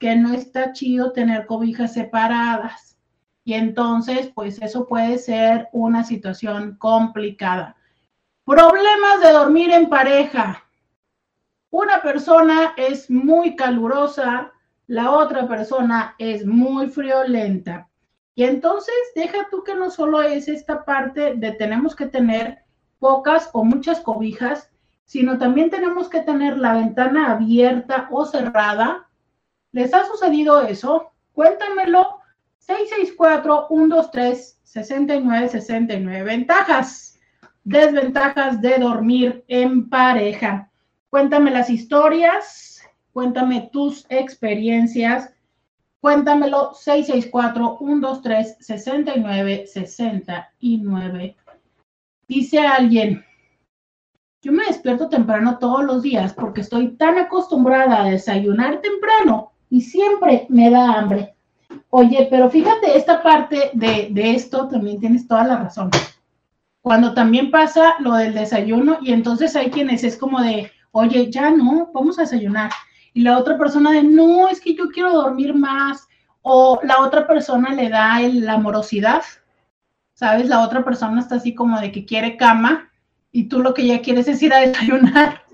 que no está chido tener cobijas separadas. Y entonces, pues eso puede ser una situación complicada. Problemas de dormir en pareja. Una persona es muy calurosa, la otra persona es muy friolenta. Y entonces, deja tú que no solo es esta parte de tenemos que tener pocas o muchas cobijas, sino también tenemos que tener la ventana abierta o cerrada. ¿Les ha sucedido eso? Cuéntamelo. 664-123-6969. Ventajas, desventajas de dormir en pareja. Cuéntame las historias, cuéntame tus experiencias Cuéntamelo 664-123-6969. Dice alguien, yo me despierto temprano todos los días porque estoy tan acostumbrada a desayunar temprano y siempre me da hambre. Oye, pero fíjate, esta parte de, de esto también tienes toda la razón. Cuando también pasa lo del desayuno y entonces hay quienes es como de, oye, ya no, vamos a desayunar y la otra persona de, no, es que yo quiero dormir más, o la otra persona le da la amorosidad, ¿sabes? La otra persona está así como de que quiere cama y tú lo que ya quieres es ir a desayunar.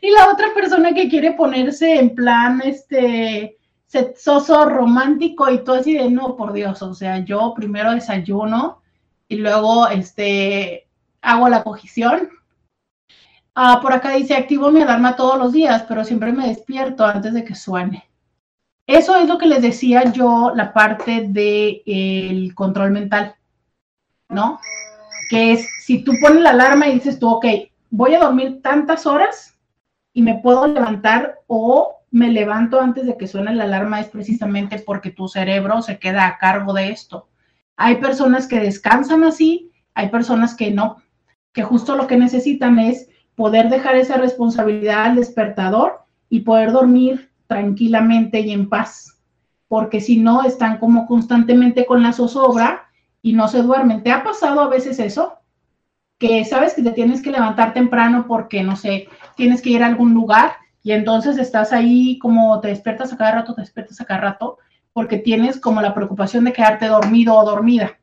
Y la otra persona que quiere ponerse en plan, este, sexoso, romántico y todo así de, no, por Dios, o sea, yo primero desayuno y luego, este, hago la cogición Ah, por acá dice, activo mi alarma todos los días, pero siempre me despierto antes de que suene. Eso es lo que les decía yo, la parte del control mental, ¿no? Que es, si tú pones la alarma y dices tú, ok, voy a dormir tantas horas y me puedo levantar o me levanto antes de que suene la alarma, es precisamente porque tu cerebro se queda a cargo de esto. Hay personas que descansan así, hay personas que no, que justo lo que necesitan es poder dejar esa responsabilidad al despertador y poder dormir tranquilamente y en paz, porque si no están como constantemente con la zozobra y no se duermen. ¿Te ha pasado a veces eso? Que sabes que te tienes que levantar temprano porque, no sé, tienes que ir a algún lugar y entonces estás ahí como te despiertas a cada rato, te despiertas a cada rato, porque tienes como la preocupación de quedarte dormido o dormida.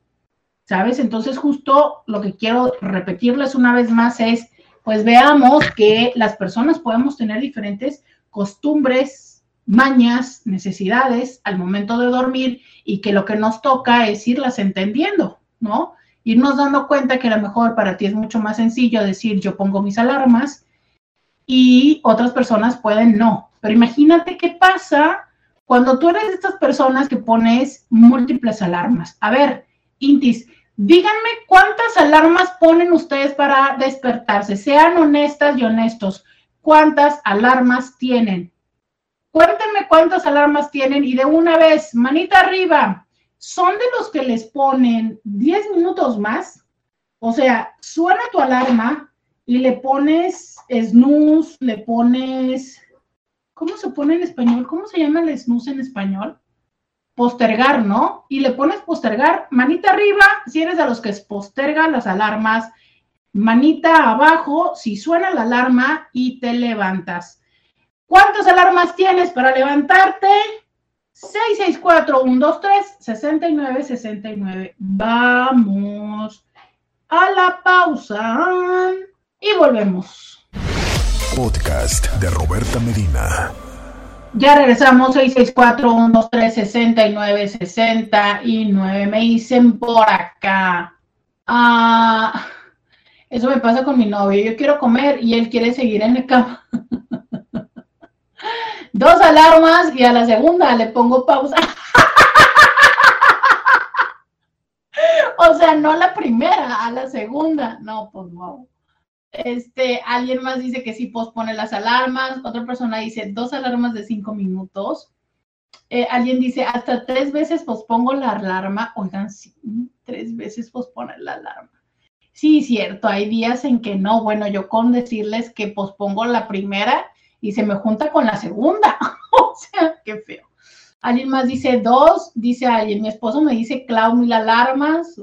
¿Sabes? Entonces justo lo que quiero repetirles una vez más es, pues veamos que las personas podemos tener diferentes costumbres, mañas, necesidades al momento de dormir y que lo que nos toca es irlas entendiendo, ¿no? Irnos dando cuenta que a lo mejor para ti es mucho más sencillo decir yo pongo mis alarmas y otras personas pueden no. Pero imagínate qué pasa cuando tú eres de estas personas que pones múltiples alarmas. A ver, Intis, Díganme cuántas alarmas ponen ustedes para despertarse. Sean honestas y honestos. cuántas alarmas tienen. Cuéntenme cuántas alarmas tienen y de una vez, manita arriba, ¿son de los que les ponen 10 minutos más? O sea, suena tu alarma y le pones snooze, le pones, ¿cómo se pone en español? ¿Cómo se llama el snooze en español? Postergar, ¿no? Y le pones postergar, manita arriba, si eres de los que postergan las alarmas, manita abajo si suena la alarma y te levantas. ¿Cuántas alarmas tienes para levantarte? 664-123-6969. Vamos a la pausa y volvemos.
Podcast de Roberta Medina.
Ya regresamos, 664-123-6969. Me dicen por acá. Ah, eso me pasa con mi novio. Yo quiero comer y él quiere seguir en la cama. <laughs> dos alarmas y a la segunda le pongo pausa. <laughs> o sea, no la primera, a la segunda. No, pues wow. Este, alguien más dice que sí pospone las alarmas, otra persona dice dos alarmas de cinco minutos. Eh, alguien dice hasta tres veces pospongo la alarma. Oigan, sí, tres veces pospone la alarma. Sí, cierto, hay días en que no. Bueno, yo con decirles que pospongo la primera, y se me junta con la segunda. <laughs> o sea, qué feo. Alguien más dice dos, dice alguien, mi esposo me dice Clau mil alarmas.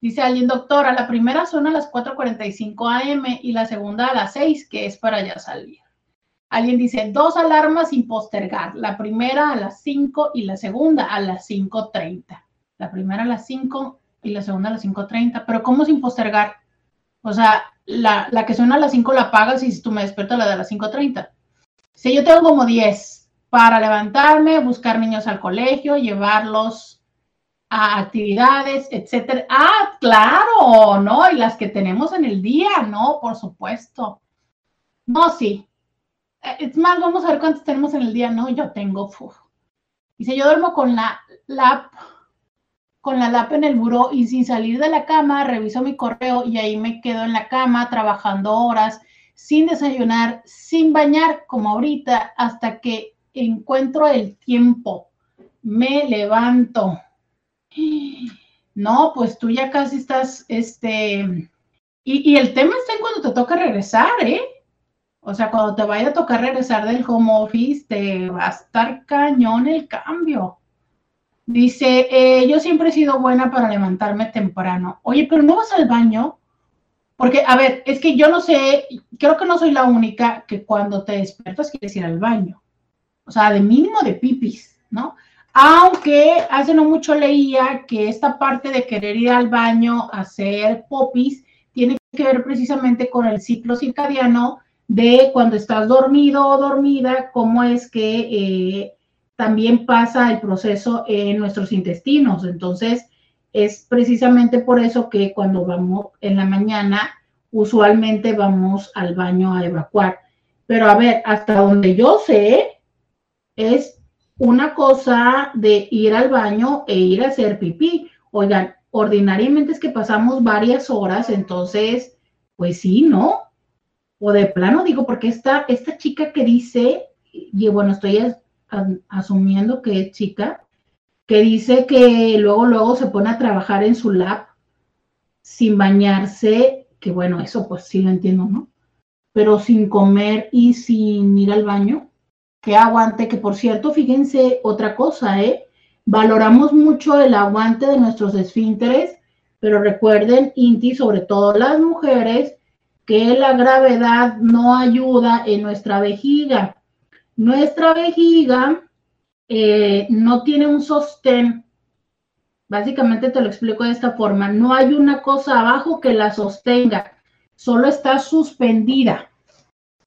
Dice alguien, doctora, la primera suena a las 4.45 am y la segunda a las 6, que es para ya salir. Alguien dice dos alarmas sin postergar, la primera a las 5 y la segunda a las 5.30. La primera a las 5 y la segunda a las 5.30, pero ¿cómo sin postergar? O sea, la, que suena a las 5 la pagas y si tú me despiertas la de las 5.30. Si yo tengo como 10 para levantarme, buscar niños al colegio, llevarlos a actividades, etcétera. Ah, claro, ¿no? Y las que tenemos en el día, ¿no? Por supuesto. No, sí. Eh, es más, vamos a ver cuántas tenemos en el día, ¿no? Yo tengo, Y si yo duermo con la, la con la lap en el buró y sin salir de la cama, reviso mi correo y ahí me quedo en la cama trabajando horas, sin desayunar, sin bañar, como ahorita, hasta que encuentro el tiempo. Me levanto. No, pues tú ya casi estás, este, y, y el tema está en cuando te toca regresar, ¿eh? O sea, cuando te vaya a tocar regresar del home office, te va a estar cañón el cambio. Dice, eh, yo siempre he sido buena para levantarme temprano. Oye, pero no vas al baño. Porque, a ver, es que yo no sé, creo que no soy la única que cuando te despiertas quieres ir al baño. O sea, de mínimo de pipis, ¿no? Aunque hace no mucho leía que esta parte de querer ir al baño a hacer popis tiene que ver precisamente con el ciclo circadiano de cuando estás dormido o dormida, cómo es que eh, también pasa el proceso en nuestros intestinos. Entonces, es precisamente por eso que cuando vamos en la mañana, usualmente vamos al baño a evacuar. Pero a ver, hasta donde yo sé, es una cosa de ir al baño e ir a hacer pipí. Oigan, ordinariamente es que pasamos varias horas, entonces, pues sí, ¿no? O de plano digo, porque esta, esta chica que dice, y bueno, estoy asumiendo que es chica, que dice que luego, luego se pone a trabajar en su lab sin bañarse, que bueno, eso pues sí lo entiendo, ¿no? Pero sin comer y sin ir al baño, que aguante, que por cierto, fíjense otra cosa, ¿eh? Valoramos mucho el aguante de nuestros esfínteres, pero recuerden, Inti, sobre todo las mujeres, que la gravedad no ayuda en nuestra vejiga. Nuestra vejiga eh, no tiene un sostén. Básicamente te lo explico de esta forma. No hay una cosa abajo que la sostenga. Solo está suspendida.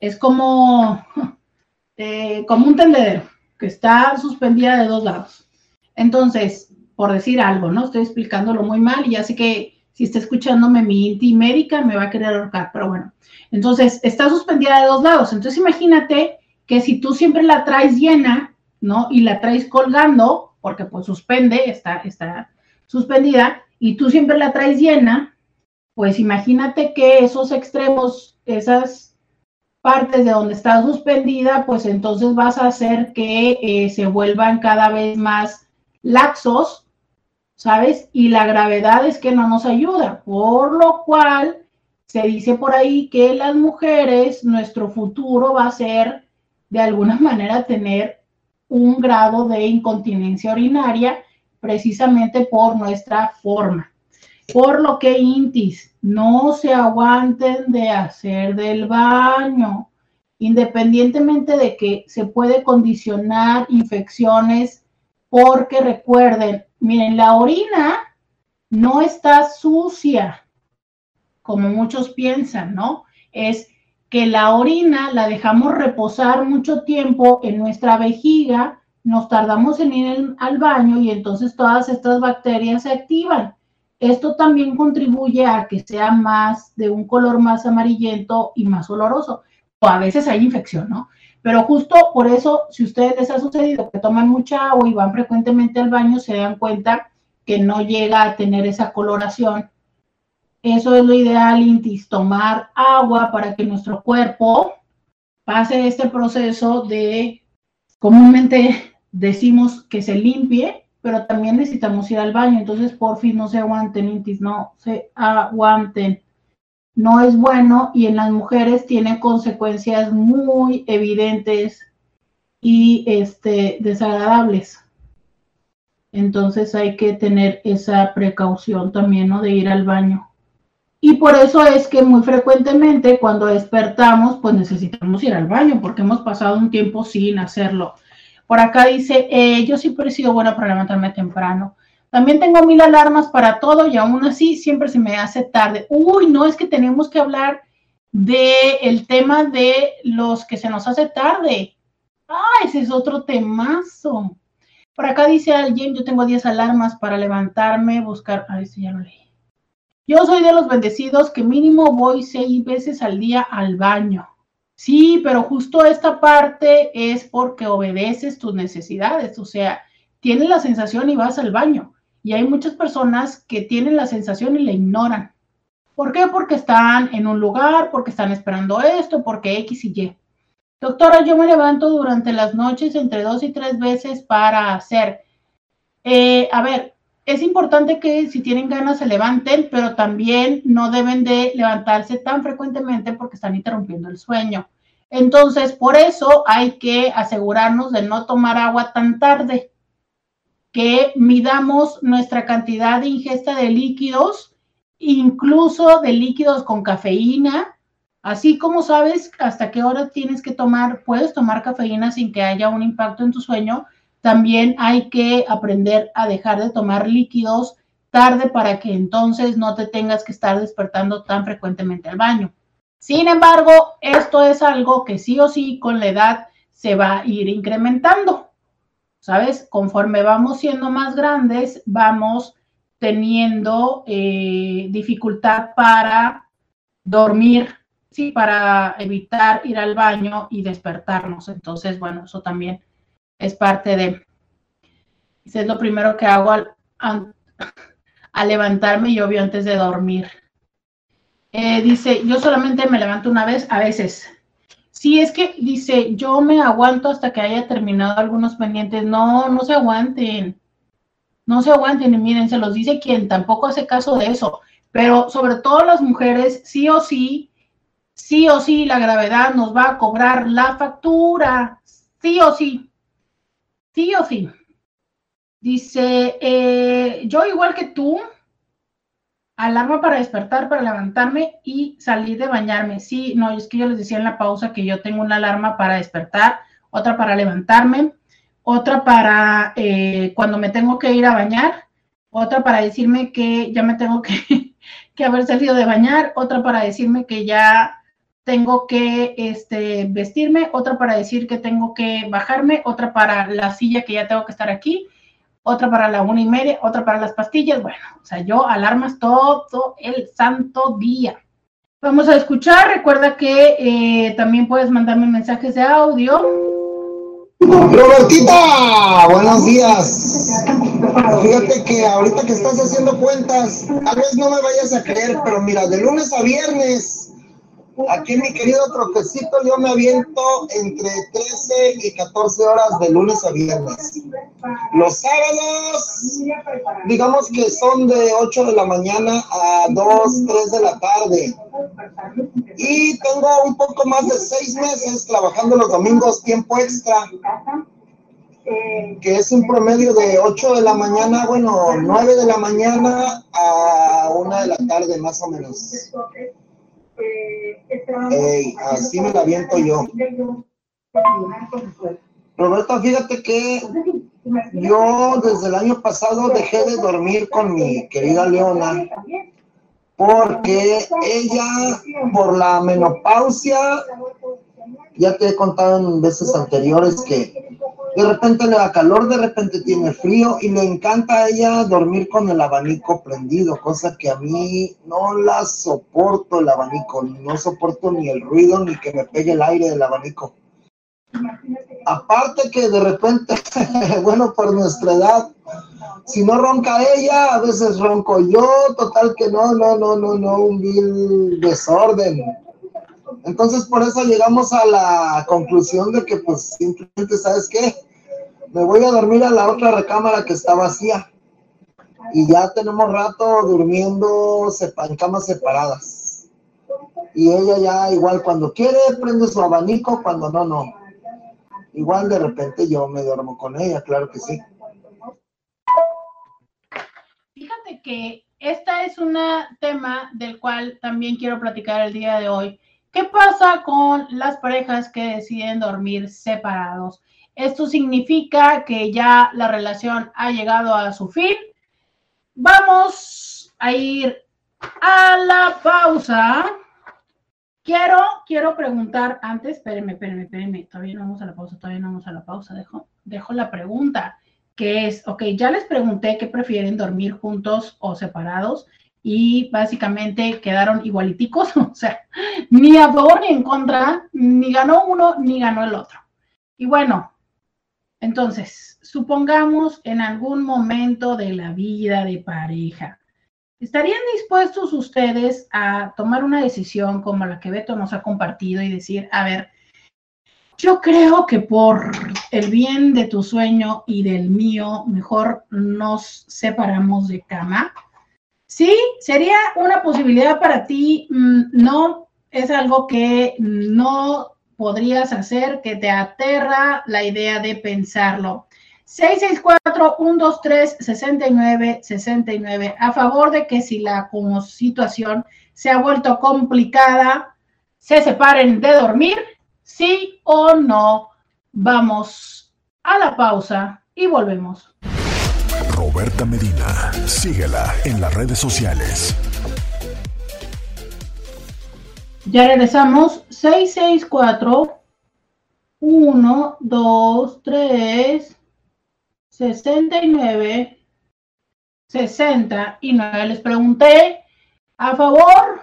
Es como, <laughs> eh, como un tendedero que está suspendida de dos lados. Entonces, por decir algo, ¿no? Estoy explicándolo muy mal y así que si está escuchándome mi inti médica me va a querer ahorcar, pero bueno. Entonces, está suspendida de dos lados. Entonces, imagínate que si tú siempre la traes llena, ¿no? Y la traes colgando, porque pues suspende, está, está suspendida, y tú siempre la traes llena, pues imagínate que esos extremos, esas partes de donde está suspendida, pues entonces vas a hacer que eh, se vuelvan cada vez más laxos, ¿sabes? Y la gravedad es que no nos ayuda, por lo cual se dice por ahí que las mujeres, nuestro futuro va a ser de alguna manera tener un grado de incontinencia urinaria precisamente por nuestra forma. Por lo que intis, no se aguanten de hacer del baño, independientemente de que se puede condicionar infecciones, porque recuerden, miren, la orina no está sucia, como muchos piensan, ¿no? Es que la orina la dejamos reposar mucho tiempo en nuestra vejiga, nos tardamos en ir al baño y entonces todas estas bacterias se activan. Esto también contribuye a que sea más de un color más amarillento y más oloroso. O a veces hay infección, ¿no? Pero justo por eso, si ustedes les ha sucedido que toman mucha agua y van frecuentemente al baño, se dan cuenta que no llega a tener esa coloración eso es lo ideal, Intis, tomar agua para que nuestro cuerpo pase este proceso de, comúnmente decimos que se limpie, pero también necesitamos ir al baño. Entonces, por fin, no se aguanten, Intis, no se aguanten. No es bueno y en las mujeres tiene consecuencias muy evidentes y este, desagradables. Entonces hay que tener esa precaución también, ¿no? De ir al baño. Y por eso es que muy frecuentemente cuando despertamos, pues necesitamos ir al baño porque hemos pasado un tiempo sin hacerlo. Por acá dice, eh, yo siempre he sido buena para levantarme temprano. También tengo mil alarmas para todo y aún así siempre se me hace tarde. Uy, no, es que tenemos que hablar del el tema de los que se nos hace tarde. Ah, ese es otro temazo. Por acá dice alguien, yo tengo 10 alarmas para levantarme, buscar, a ver si ya lo leí. Yo soy de los bendecidos que mínimo voy seis veces al día al baño. Sí, pero justo esta parte es porque obedeces tus necesidades, o sea, tienes la sensación y vas al baño. Y hay muchas personas que tienen la sensación y la ignoran. ¿Por qué? Porque están en un lugar, porque están esperando esto, porque X y Y. Doctora, yo me levanto durante las noches entre dos y tres veces para hacer. Eh, a ver, es importante que si tienen ganas se levanten, pero también no deben de levantarse tan frecuentemente porque están interrumpiendo el sueño. Entonces, por eso hay que asegurarnos de no tomar agua tan tarde, que midamos nuestra cantidad de ingesta de líquidos, incluso de líquidos con cafeína, así como sabes hasta qué hora tienes que tomar, puedes tomar cafeína sin que haya un impacto en tu sueño, también hay que aprender a dejar de tomar líquidos tarde para que entonces no te tengas que estar despertando tan frecuentemente al baño. Sin embargo, esto es algo que sí o sí con la edad se va a ir incrementando. ¿Sabes? Conforme vamos siendo más grandes, vamos teniendo eh, dificultad para dormir, sí, para evitar ir al baño y despertarnos. Entonces, bueno, eso también es parte de. Es lo primero que hago <laughs> al, levantarme y obvio antes de dormir. Eh, dice, yo solamente me levanto una vez, a veces. Sí, es que dice, yo me aguanto hasta que haya terminado algunos pendientes. No, no se aguanten. No se aguanten y miren, se los dice quien tampoco hace caso de eso. Pero sobre todo las mujeres, sí o sí, sí o sí, la gravedad nos va a cobrar la factura. Sí o sí. Sí o sí. Dice, eh, yo igual que tú, alarma para despertar, para levantarme y salir de bañarme. Sí, no, es que yo les decía en la pausa que yo tengo una alarma para despertar, otra para levantarme, otra para eh, cuando me tengo que ir a bañar, otra para decirme que ya me tengo que, <laughs> que haber salido de bañar, otra para decirme que ya tengo que este, vestirme, otra para decir que tengo que bajarme, otra para la silla que ya tengo que estar aquí, otra para la una y media, otra para las pastillas. Bueno, o sea, yo alarmas todo el santo día. Vamos a escuchar. Recuerda que eh, también puedes mandarme mensajes de audio.
Robertita, buenos días. Fíjate que ahorita que estás haciendo cuentas, tal vez no me vayas a creer, pero mira, de lunes a viernes Aquí mi querido troquecito yo me aviento entre 13 y 14 horas de lunes a viernes. Los sábados, digamos que son de 8 de la mañana a 2, 3 de la tarde. Y tengo un poco más de 6 meses trabajando los domingos tiempo extra que es un promedio de 8 de la mañana, bueno, 9 de la mañana a 1 de la tarde más o menos. Así me la viento yo. Roberto, fíjate que yo desde el año pasado dejé de dormir con mi querida Leona porque ella por la menopausia, ya te he contado en veces anteriores que de repente le da calor, de repente tiene frío y le encanta a ella dormir con el abanico prendido, cosa que a mí no la soporto el abanico, no soporto ni el ruido ni que me pegue el aire del abanico. Aparte que de repente, <laughs> bueno, por nuestra edad, si no ronca ella, a veces ronco yo, total que no, no, no, no, no, un vil desorden. Entonces, por eso llegamos a la conclusión de que, pues, simplemente, ¿sabes qué? Me voy a dormir a la otra recámara que está vacía. Y ya tenemos rato durmiendo en camas separadas. Y ella ya, igual, cuando quiere, prende su abanico, cuando no, no. Igual de repente yo me duermo con ella, claro que sí.
Fíjate que este es un tema del cual también quiero platicar el día de hoy ¿Qué pasa con las parejas que deciden dormir separados? Esto significa que ya la relación ha llegado a su fin. Vamos a ir a la pausa. Quiero, quiero preguntar antes, espérenme, espérenme, espérenme, todavía no vamos a la pausa, todavía no vamos a la pausa, dejo, dejo la pregunta, que es, ok, ya les pregunté qué prefieren dormir juntos o separados y básicamente quedaron igualiticos, <laughs> o sea, ni a favor ni en contra, ni ganó uno ni ganó el otro. Y bueno, entonces, supongamos en algún momento de la vida de pareja, ¿estarían dispuestos ustedes a tomar una decisión como la que Beto nos ha compartido y decir, a ver, yo creo que por el bien de tu sueño y del mío, mejor nos separamos de cama? Sí, sería una posibilidad para ti, mm, no es algo que no podrías hacer, que te aterra la idea de pensarlo. 664-123-6969, a favor de que si la situación se ha vuelto complicada, se separen de dormir, sí o no. Vamos a la pausa y volvemos.
Roberta Medina. Síguela en las redes sociales.
Ya regresamos. 664 1, 2, 3, 69, 60 y Les pregunté a favor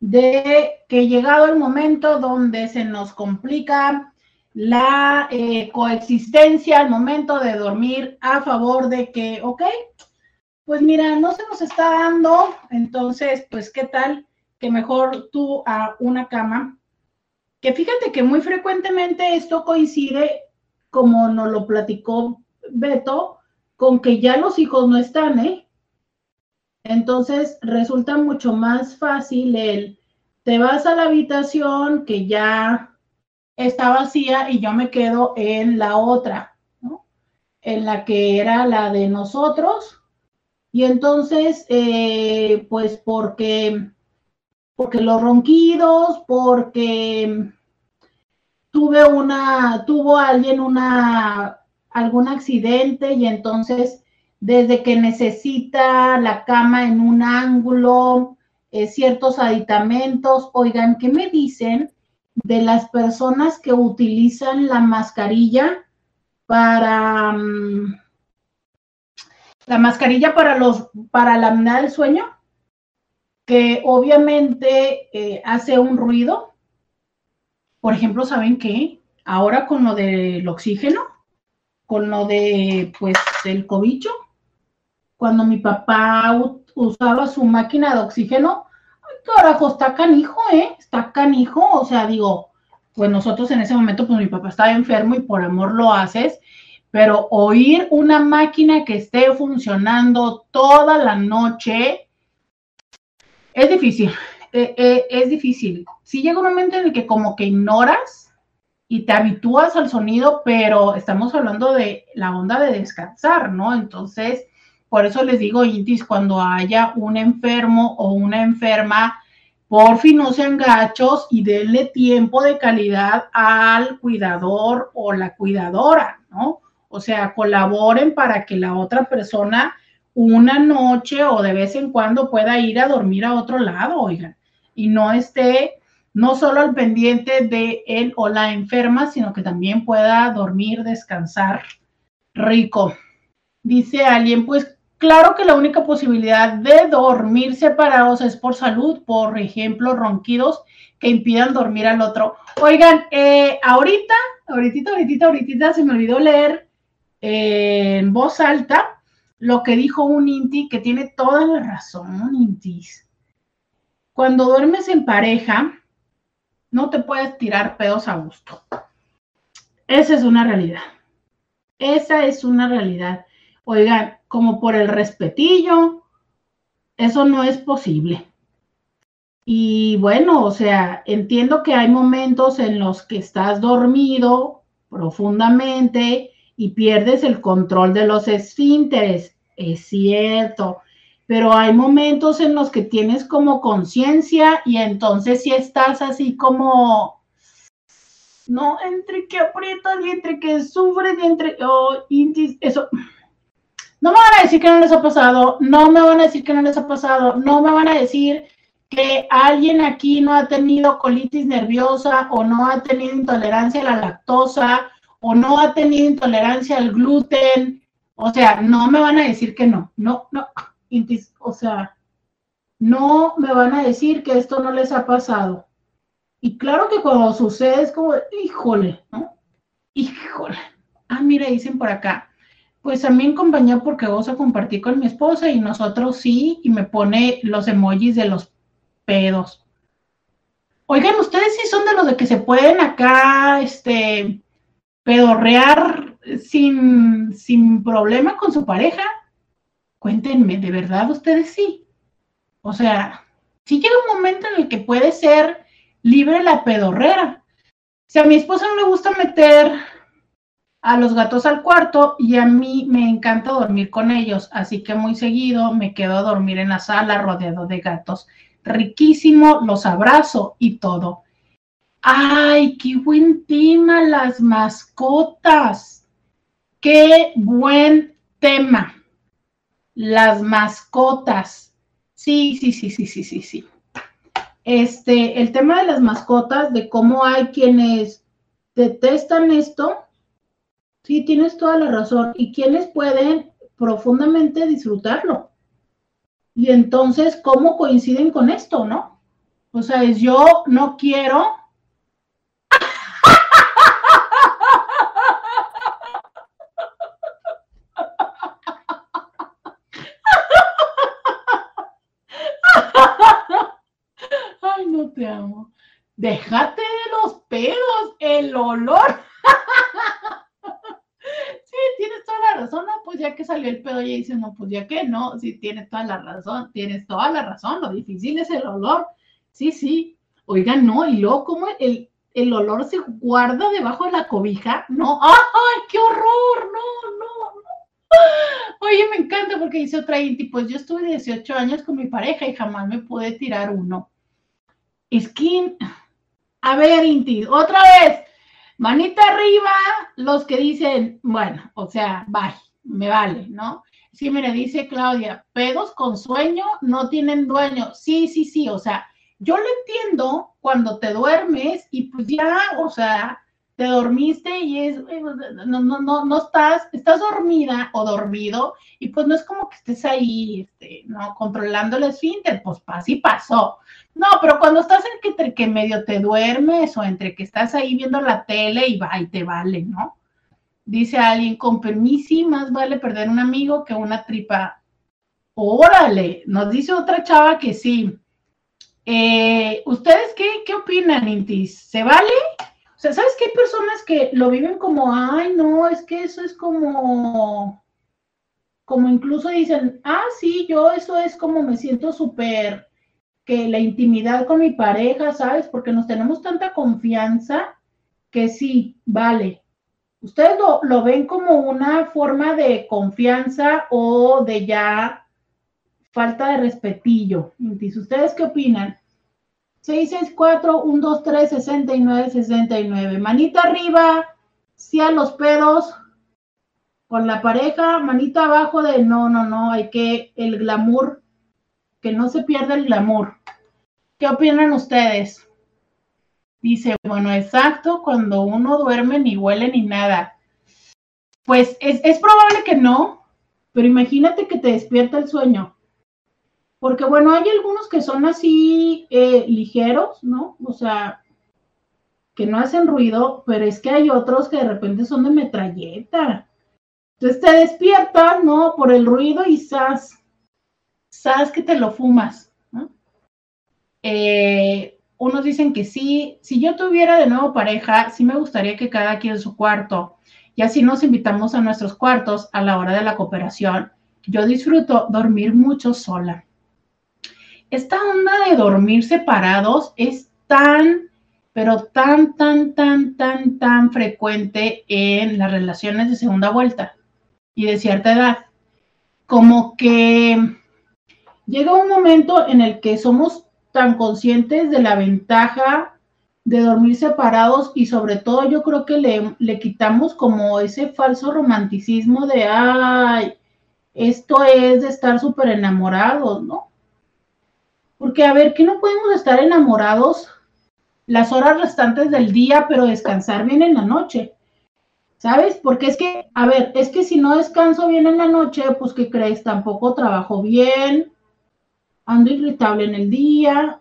de que llegado el momento donde se nos complica la eh, coexistencia al momento de dormir a favor de que, ok, pues mira, no se nos está dando, entonces, pues, ¿qué tal que mejor tú a una cama? Que fíjate que muy frecuentemente esto coincide, como nos lo platicó Beto, con que ya los hijos no están, ¿eh? Entonces resulta mucho más fácil el, te vas a la habitación que ya está vacía y yo me quedo en la otra, ¿no? En la que era la de nosotros. Y entonces, eh, pues porque, porque los ronquidos, porque tuve una, tuvo alguien una, algún accidente y entonces desde que necesita la cama en un ángulo, eh, ciertos aditamentos, oigan, ¿qué me dicen de las personas que utilizan la mascarilla para mm, la mascarilla para los para la apnea del sueño, que obviamente eh, hace un ruido. Por ejemplo, ¿saben qué? Ahora con lo del oxígeno, con lo de pues el cobicho, cuando mi papá usaba su máquina de oxígeno, carajo, está canijo, ¿eh? Está canijo, o sea, digo, pues nosotros en ese momento, pues mi papá estaba enfermo y por amor lo haces, pero oír una máquina que esté funcionando toda la noche es difícil, eh, eh, es difícil. Sí llega un momento en el que como que ignoras y te habitúas al sonido, pero estamos hablando de la onda de descansar, ¿no? Entonces, por eso les digo, Intis, cuando haya un enfermo o una enferma, por fin no sean gachos y denle tiempo de calidad al cuidador o la cuidadora, ¿no? O sea, colaboren para que la otra persona una noche o de vez en cuando pueda ir a dormir a otro lado, oigan, y no esté no solo al pendiente de él o la enferma, sino que también pueda dormir, descansar rico. Dice alguien, pues claro que la única posibilidad de dormir separados es por salud, por ejemplo, ronquidos que impidan dormir al otro. Oigan, eh, ahorita, ahorita, ahorita, ahorita se me olvidó leer eh, en voz alta lo que dijo un Inti que tiene toda la razón, Intis. Cuando duermes en pareja, no te puedes tirar pedos a gusto. Esa es una realidad. Esa es una realidad. Oigan, como por el respetillo, eso no es posible. Y bueno, o sea, entiendo que hay momentos en los que estás dormido profundamente y pierdes el control de los esfínteres. Es cierto, pero hay momentos en los que tienes como conciencia y entonces si estás así como, no, entre que aprietas y entre que sufres y entre, oh, eso, no me van a decir que no les ha pasado, no me van a decir que no les ha pasado, no me van a decir que alguien aquí no ha tenido colitis nerviosa o no ha tenido intolerancia a la lactosa o no ha tenido intolerancia al gluten, o sea, no me van a decir que no, no, no o sea, no me van a decir que esto no les ha pasado. Y claro que cuando sucede es como, híjole, ¿no? Híjole. Ah, mira, dicen por acá. Pues a mí me acompañó porque gozo compartir con mi esposa y nosotros sí, y me pone los emojis de los pedos. Oigan, ustedes sí son de los de que se pueden acá, este, pedorrear sin, sin problema con su pareja. Cuéntenme, ¿de verdad ustedes sí? O sea, sí llega un momento en el que puede ser libre la pedorrera. Si a mi esposa no le gusta meter a los gatos al cuarto y a mí me encanta dormir con ellos, así que muy seguido me quedo a dormir en la sala rodeado de gatos. Riquísimo, los abrazo y todo. ¡Ay, qué buen tema las mascotas! ¡Qué buen tema! las mascotas. Sí, sí, sí, sí, sí, sí, sí. Este, el tema de las mascotas, de cómo hay quienes detestan esto, sí, tienes toda la razón, y quienes pueden profundamente disfrutarlo. Y entonces, ¿cómo coinciden con esto, no? O sea, es yo no quiero <laughs> te amo. Déjate de los pedos, el olor. sí, tienes toda la razón, no, pues ya que salió el pedo, ya dices, no, pues ya que no, sí, tienes toda la razón, tienes toda la razón, lo difícil es el olor. Sí, sí. Oigan, no, y luego como el, el olor se guarda debajo de la cobija, no, ¡ay, qué horror! No, no, no. Oye, me encanta porque dice otra Inti, pues yo estuve 18 años con mi pareja y jamás me pude tirar uno. Skin. A ver, Inti, otra vez. Manita arriba, los que dicen, bueno, o sea, bye, me vale, ¿no? Sí, mire, dice Claudia, pedos con sueño no tienen dueño. Sí, sí, sí, o sea, yo lo entiendo cuando te duermes y pues ya, o sea, te dormiste y es, eh, no, no, no, no estás, estás dormida o dormido y pues no es como que estés ahí, este, no, controlando el esfínter, pues así pasó. No, pero cuando estás entre que medio te duermes o entre que estás ahí viendo la tele y va y te vale, ¿no? Dice alguien, con permiso, más vale perder un amigo que una tripa. Órale, nos dice otra chava que sí. Eh, ¿Ustedes qué, qué opinan, Intis? ¿Se vale? O sea, ¿sabes que hay personas que lo viven como, ay, no, es que eso es como, como incluso dicen, ah, sí, yo eso es como me siento súper, que la intimidad con mi pareja, ¿sabes? Porque nos tenemos tanta confianza que sí, vale. ¿Ustedes lo, lo ven como una forma de confianza o de ya falta de respetillo. ¿Ustedes qué opinan? 664 123 69 69. Manita arriba, sí a los pedos con la pareja, manita abajo de no, no, no, hay que el glamour, que no se pierda el glamour. ¿Qué opinan ustedes? Dice, bueno, exacto, cuando uno duerme ni huele ni nada. Pues es, es probable que no, pero imagínate que te despierta el sueño porque bueno, hay algunos que son así eh, ligeros, ¿no? O sea, que no hacen ruido, pero es que hay otros que de repente son de metralleta. Entonces te despiertas, ¿no? Por el ruido y sas, sas que te lo fumas, ¿no? Eh, unos dicen que sí, si yo tuviera de nuevo pareja, sí me gustaría que cada quien en su cuarto, y así nos invitamos a nuestros cuartos a la hora de la cooperación. Yo disfruto dormir mucho sola esta onda de dormir separados es tan, pero tan, tan, tan, tan, tan frecuente en las relaciones de segunda vuelta y de cierta edad. Como que llega un momento en el que somos tan conscientes de la ventaja de dormir separados y sobre todo yo creo que le, le quitamos como ese falso romanticismo de, ay, esto es de estar súper enamorados, ¿no? Porque, a ver, que no podemos estar enamorados las horas restantes del día, pero descansar bien en la noche. ¿Sabes? Porque es que, a ver, es que si no descanso bien en la noche, pues ¿qué crees? Tampoco trabajo bien, ando irritable en el día.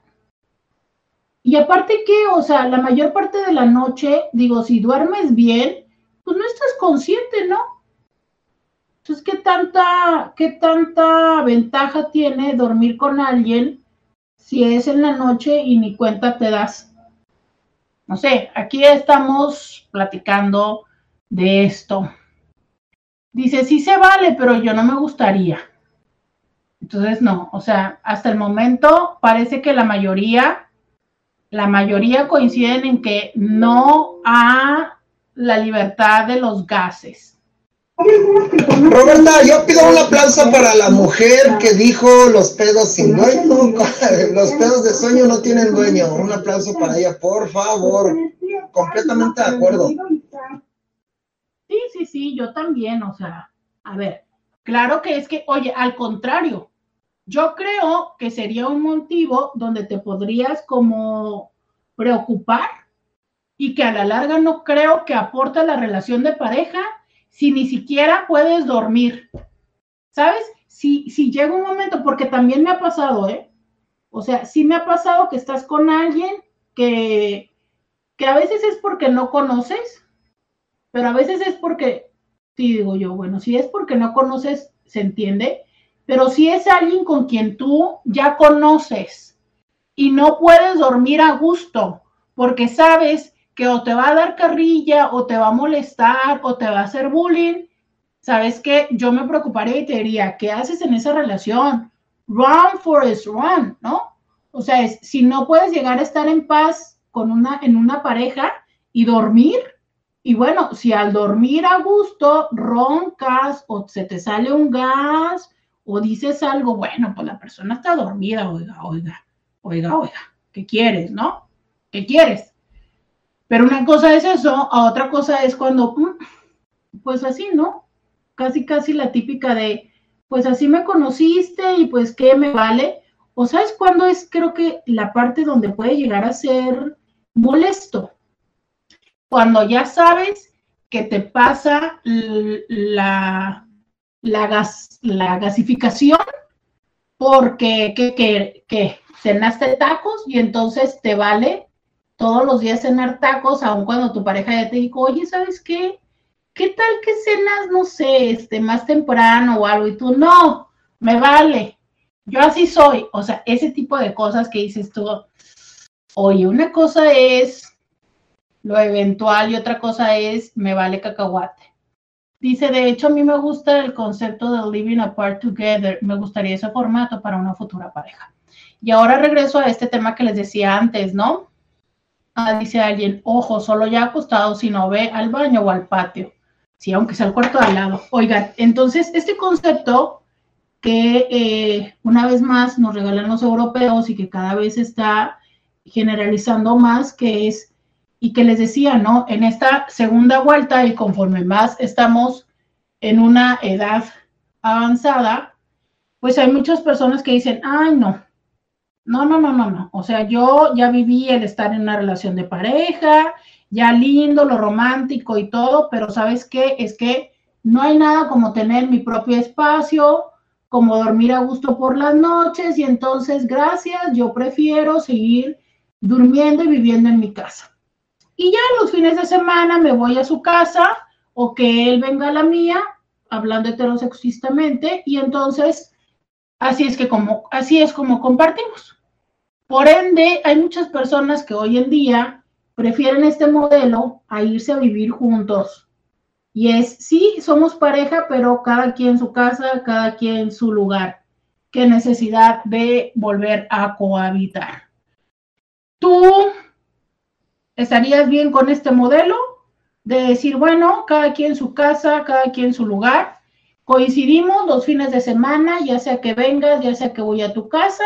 Y aparte que, o sea, la mayor parte de la noche, digo, si duermes bien, pues no estás consciente, ¿no? Entonces, ¿qué tanta, qué tanta ventaja tiene dormir con alguien si es en la noche y ni cuenta te das. No sé, aquí estamos platicando de esto. Dice, sí se vale, pero yo no me gustaría. Entonces, no, o sea, hasta el momento parece que la mayoría, la mayoría coinciden en que no a la libertad de los gases.
Roberta, yo pido un aplauso para la mujer que dijo los pedos sin dueño, <laughs> los pedos de sueño no tienen dueño. Un aplauso para ella, por favor. Completamente de acuerdo.
Sí, sí, sí, yo también, o sea, a ver, claro que es que, oye, al contrario, yo creo que sería un motivo donde te podrías como preocupar y que a la larga no creo que aporte la relación de pareja si ni siquiera puedes dormir? ¿Sabes? Si, si llega un momento, porque también me ha pasado, ¿eh? O sea, sí me ha pasado que estás con alguien que, que a veces es porque no conoces, pero a veces es porque, sí digo yo, bueno, si es porque no conoces, se entiende, pero si es alguien con quien tú ya conoces y no puedes dormir a gusto porque sabes que o te va a dar carrilla o te va a molestar o te va a hacer bullying, ¿sabes qué? Yo me preocuparía y te diría, ¿qué haces en esa relación? Run, Forest, run, ¿no? O sea, si no puedes llegar a estar en paz con una, en una pareja y dormir, y bueno, si al dormir a gusto roncas o se te sale un gas o dices algo, bueno, pues la persona está dormida, oiga, oiga, oiga, oiga, ¿qué quieres, no? ¿Qué quieres? Pero una cosa es eso, a otra cosa es cuando, mm, pues así, ¿no? Casi, casi la típica de, pues así me conociste y pues qué me vale. O sabes cuándo es, creo que la parte donde puede llegar a ser molesto. Cuando ya sabes que te pasa la, la, gas, la gasificación porque que, que, que cenaste tacos y entonces te vale todos los días cenar tacos, aun cuando tu pareja ya te dijo, oye, ¿sabes qué? ¿Qué tal que cenas, no sé, este, más temprano o algo? Y tú, no, me vale. Yo así soy, o sea, ese tipo de cosas que dices tú, oye, una cosa es lo eventual y otra cosa es me vale cacahuate. Dice, de hecho, a mí me gusta el concepto de living apart together. Me gustaría ese formato para una futura pareja. Y ahora regreso a este tema que les decía antes, ¿no? Ah, dice alguien, ojo, solo ya acostado si no ve al baño o al patio. Sí, aunque sea el cuarto de al lado. Oigan, entonces este concepto que eh, una vez más nos regalan los europeos y que cada vez está generalizando más, que es y que les decía, ¿no? En esta segunda vuelta y conforme más estamos en una edad avanzada, pues hay muchas personas que dicen, ay, no, no, no, no, no, no. O sea, yo ya viví el estar en una relación de pareja, ya lindo, lo romántico y todo, pero ¿sabes qué? Es que no hay nada como tener mi propio espacio, como dormir a gusto por las noches y entonces, gracias, yo prefiero seguir durmiendo y viviendo en mi casa. Y ya los fines de semana me voy a su casa o que él venga a la mía, hablando heterosexistamente, y entonces así es que como así es como compartimos. Por ende, hay muchas personas que hoy en día prefieren este modelo a irse a vivir juntos. Y es, sí, somos pareja, pero cada quien en su casa, cada quien en su lugar. Qué necesidad de volver a cohabitar. Tú ¿Estarías bien con este modelo? De decir, bueno, cada quien su casa, cada quien su lugar. Coincidimos los fines de semana, ya sea que vengas, ya sea que voy a tu casa,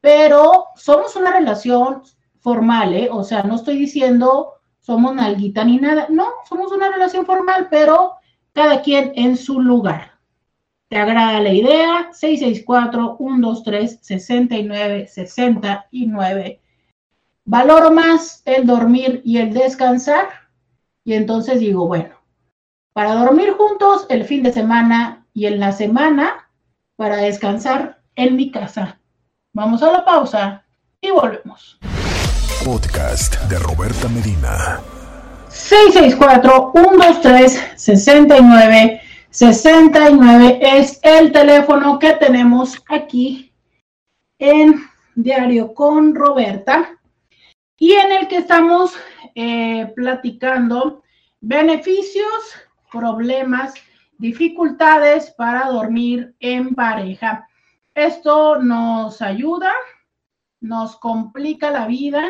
pero somos una relación formal, ¿eh? O sea, no estoy diciendo somos nalguita ni nada. No, somos una relación formal, pero cada quien en su lugar. ¿Te agrada la idea? 664-123-6969 valoro más el dormir y el descansar. Y entonces digo, bueno, para dormir juntos el fin de semana y en la semana para descansar en mi casa. Vamos a la pausa y volvemos.
Podcast de Roberta Medina.
664-123-6969 es el teléfono que tenemos aquí en Diario con Roberta y en el que estamos eh, platicando beneficios, problemas, dificultades para dormir en pareja. Esto nos ayuda, nos complica la vida,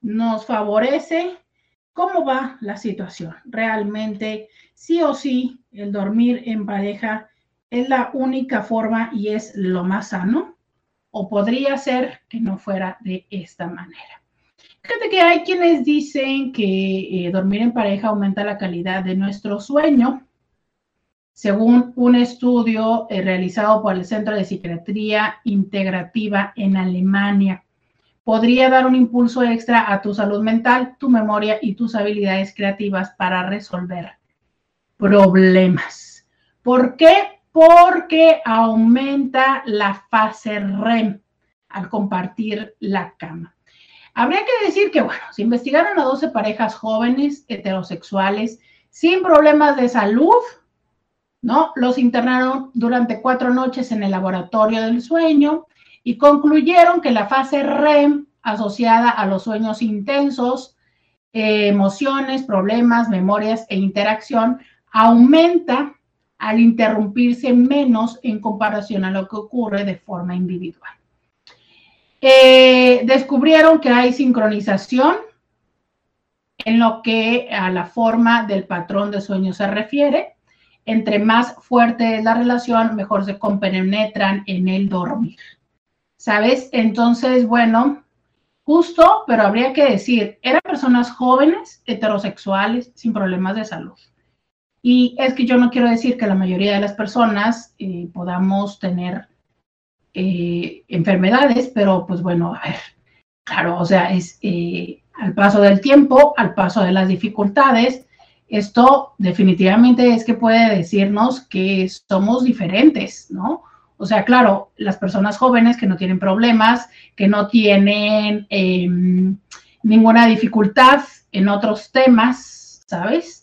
nos favorece. ¿Cómo va la situación? Realmente, sí o sí, el dormir en pareja es la única forma y es lo más sano. O podría ser que no fuera de esta manera. Fíjate que hay quienes dicen que eh, dormir en pareja aumenta la calidad de nuestro sueño. Según un estudio eh, realizado por el Centro de Psiquiatría Integrativa en Alemania, podría dar un impulso extra a tu salud mental, tu memoria y tus habilidades creativas para resolver problemas. ¿Por qué? Porque aumenta la fase REM al compartir la cama. Habría que decir que, bueno, se investigaron a 12 parejas jóvenes heterosexuales sin problemas de salud, ¿no? Los internaron durante cuatro noches en el laboratorio del sueño y concluyeron que la fase REM asociada a los sueños intensos, eh, emociones, problemas, memorias e interacción aumenta al interrumpirse menos en comparación a lo que ocurre de forma individual. Eh, descubrieron que hay sincronización en lo que a la forma del patrón de sueño se refiere. Entre más fuerte es la relación, mejor se compenetran en el dormir. ¿Sabes? Entonces, bueno, justo, pero habría que decir, eran personas jóvenes, heterosexuales, sin problemas de salud. Y es que yo no quiero decir que la mayoría de las personas eh, podamos tener eh, enfermedades, pero pues bueno, a ver, claro, o sea, es eh, al paso del tiempo, al paso de las dificultades, esto definitivamente es que puede decirnos que somos diferentes, ¿no? O sea, claro, las personas jóvenes que no tienen problemas, que no tienen em, ninguna dificultad en otros temas, ¿sabes?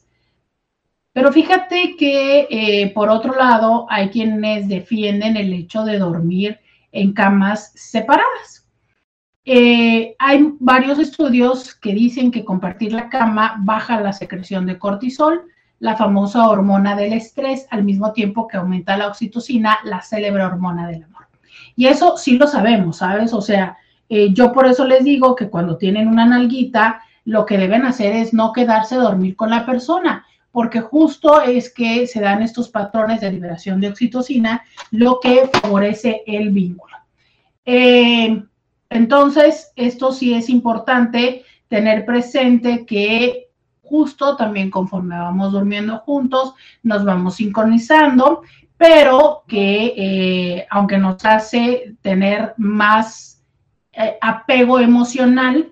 Pero fíjate que eh, por otro lado hay quienes defienden el hecho de dormir en camas separadas. Eh, hay varios estudios que dicen que compartir la cama baja la secreción de cortisol, la famosa hormona del estrés, al mismo tiempo que aumenta la oxitocina, la célebre hormona del amor. Y eso sí lo sabemos, ¿sabes? O sea, eh, yo por eso les digo que cuando tienen una nalguita, lo que deben hacer es no quedarse a dormir con la persona, porque justo es que se dan estos patrones de liberación de oxitocina, lo que favorece el vínculo. Eh, entonces, esto sí es importante tener presente que justo también conforme vamos durmiendo juntos, nos vamos sincronizando, pero que eh, aunque nos hace tener más eh, apego emocional,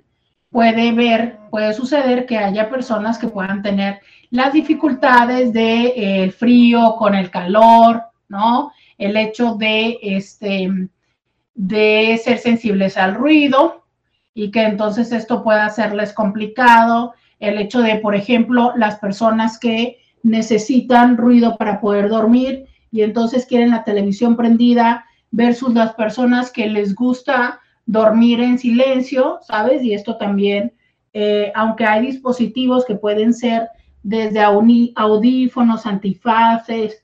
puede ver, puede suceder que haya personas que puedan tener las dificultades de eh, frío con el calor, ¿no? El hecho de este de ser sensibles al ruido y que entonces esto pueda hacerles complicado. El hecho de, por ejemplo, las personas que necesitan ruido para poder dormir y entonces quieren la televisión prendida versus las personas que les gusta dormir en silencio, ¿sabes? Y esto también, eh, aunque hay dispositivos que pueden ser desde audífonos, antifaces,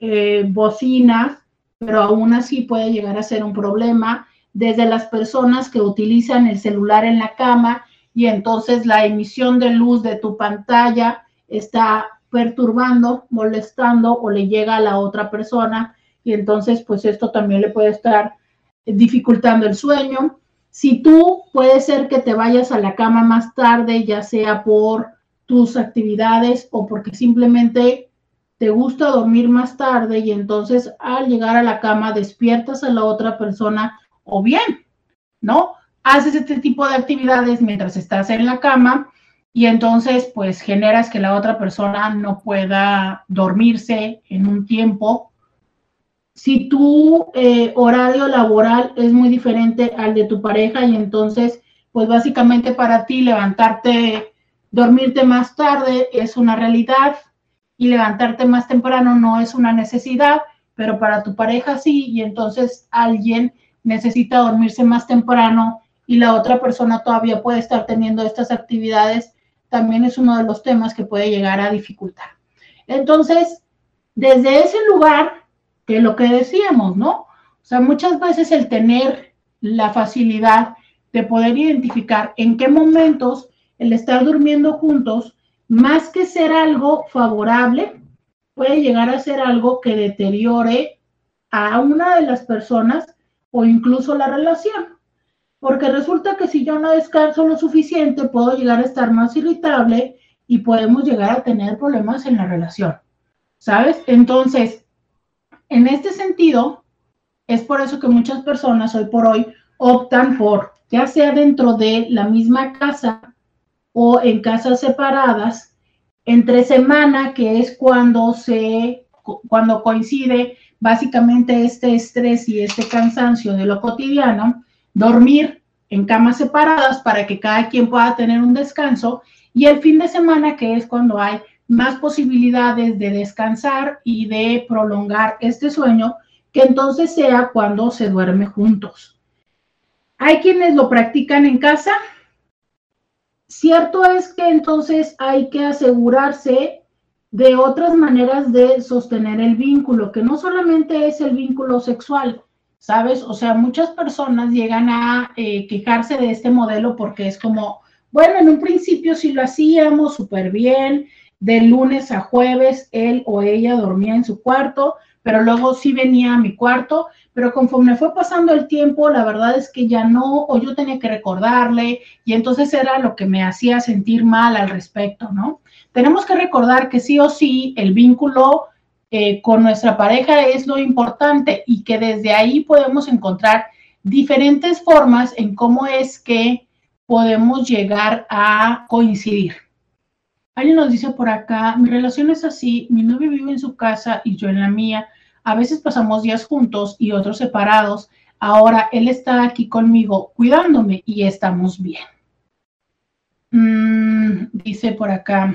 eh, bocinas, pero aún así puede llegar a ser un problema desde las personas que utilizan el celular en la cama y entonces la emisión de luz de tu pantalla está perturbando, molestando o le llega a la otra persona y entonces pues esto también le puede estar dificultando el sueño. Si tú puede ser que te vayas a la cama más tarde, ya sea por tus actividades o porque simplemente te gusta dormir más tarde y entonces al llegar a la cama despiertas a la otra persona o bien, ¿no? Haces este tipo de actividades mientras estás en la cama y entonces pues generas que la otra persona no pueda dormirse en un tiempo si tu eh, horario laboral es muy diferente al de tu pareja y entonces, pues básicamente para ti levantarte, dormirte más tarde es una realidad y levantarte más temprano no es una necesidad, pero para tu pareja sí y entonces alguien necesita dormirse más temprano y la otra persona todavía puede estar teniendo estas actividades, también es uno de los temas que puede llegar a dificultar. Entonces, desde ese lugar, que lo que decíamos, ¿no? O sea, muchas veces el tener la facilidad de poder identificar en qué momentos el estar durmiendo juntos, más que ser algo favorable, puede llegar a ser algo que deteriore a una de las personas o incluso la relación. Porque resulta que si yo no descanso lo suficiente, puedo llegar a estar más irritable y podemos llegar a tener problemas en la relación. ¿Sabes? Entonces, en este sentido, es por eso que muchas personas hoy por hoy optan por, ya sea dentro de la misma casa o en casas separadas, entre semana, que es cuando se, cuando coincide básicamente este estrés y este cansancio de lo cotidiano, dormir en camas separadas para que cada quien pueda tener un descanso y el fin de semana, que es cuando hay más posibilidades de descansar y de prolongar este sueño, que entonces sea cuando se duerme juntos. Hay quienes lo practican en casa. Cierto es que entonces hay que asegurarse de otras maneras de sostener el vínculo, que no solamente es el vínculo sexual, ¿sabes? O sea, muchas personas llegan a eh, quejarse de este modelo porque es como, bueno, en un principio sí lo hacíamos súper bien, de lunes a jueves él o ella dormía en su cuarto, pero luego sí venía a mi cuarto, pero conforme fue pasando el tiempo, la verdad es que ya no, o yo tenía que recordarle, y entonces era lo que me hacía sentir mal al respecto, ¿no? Tenemos que recordar que sí o sí el vínculo eh, con nuestra pareja es lo importante y que desde ahí podemos encontrar diferentes formas en cómo es que podemos llegar a coincidir. Alguien nos dice por acá, mi relación es así, mi novio vive en su casa y yo en la mía. A veces pasamos días juntos y otros separados. Ahora él está aquí conmigo cuidándome y estamos bien. Mm, dice por acá,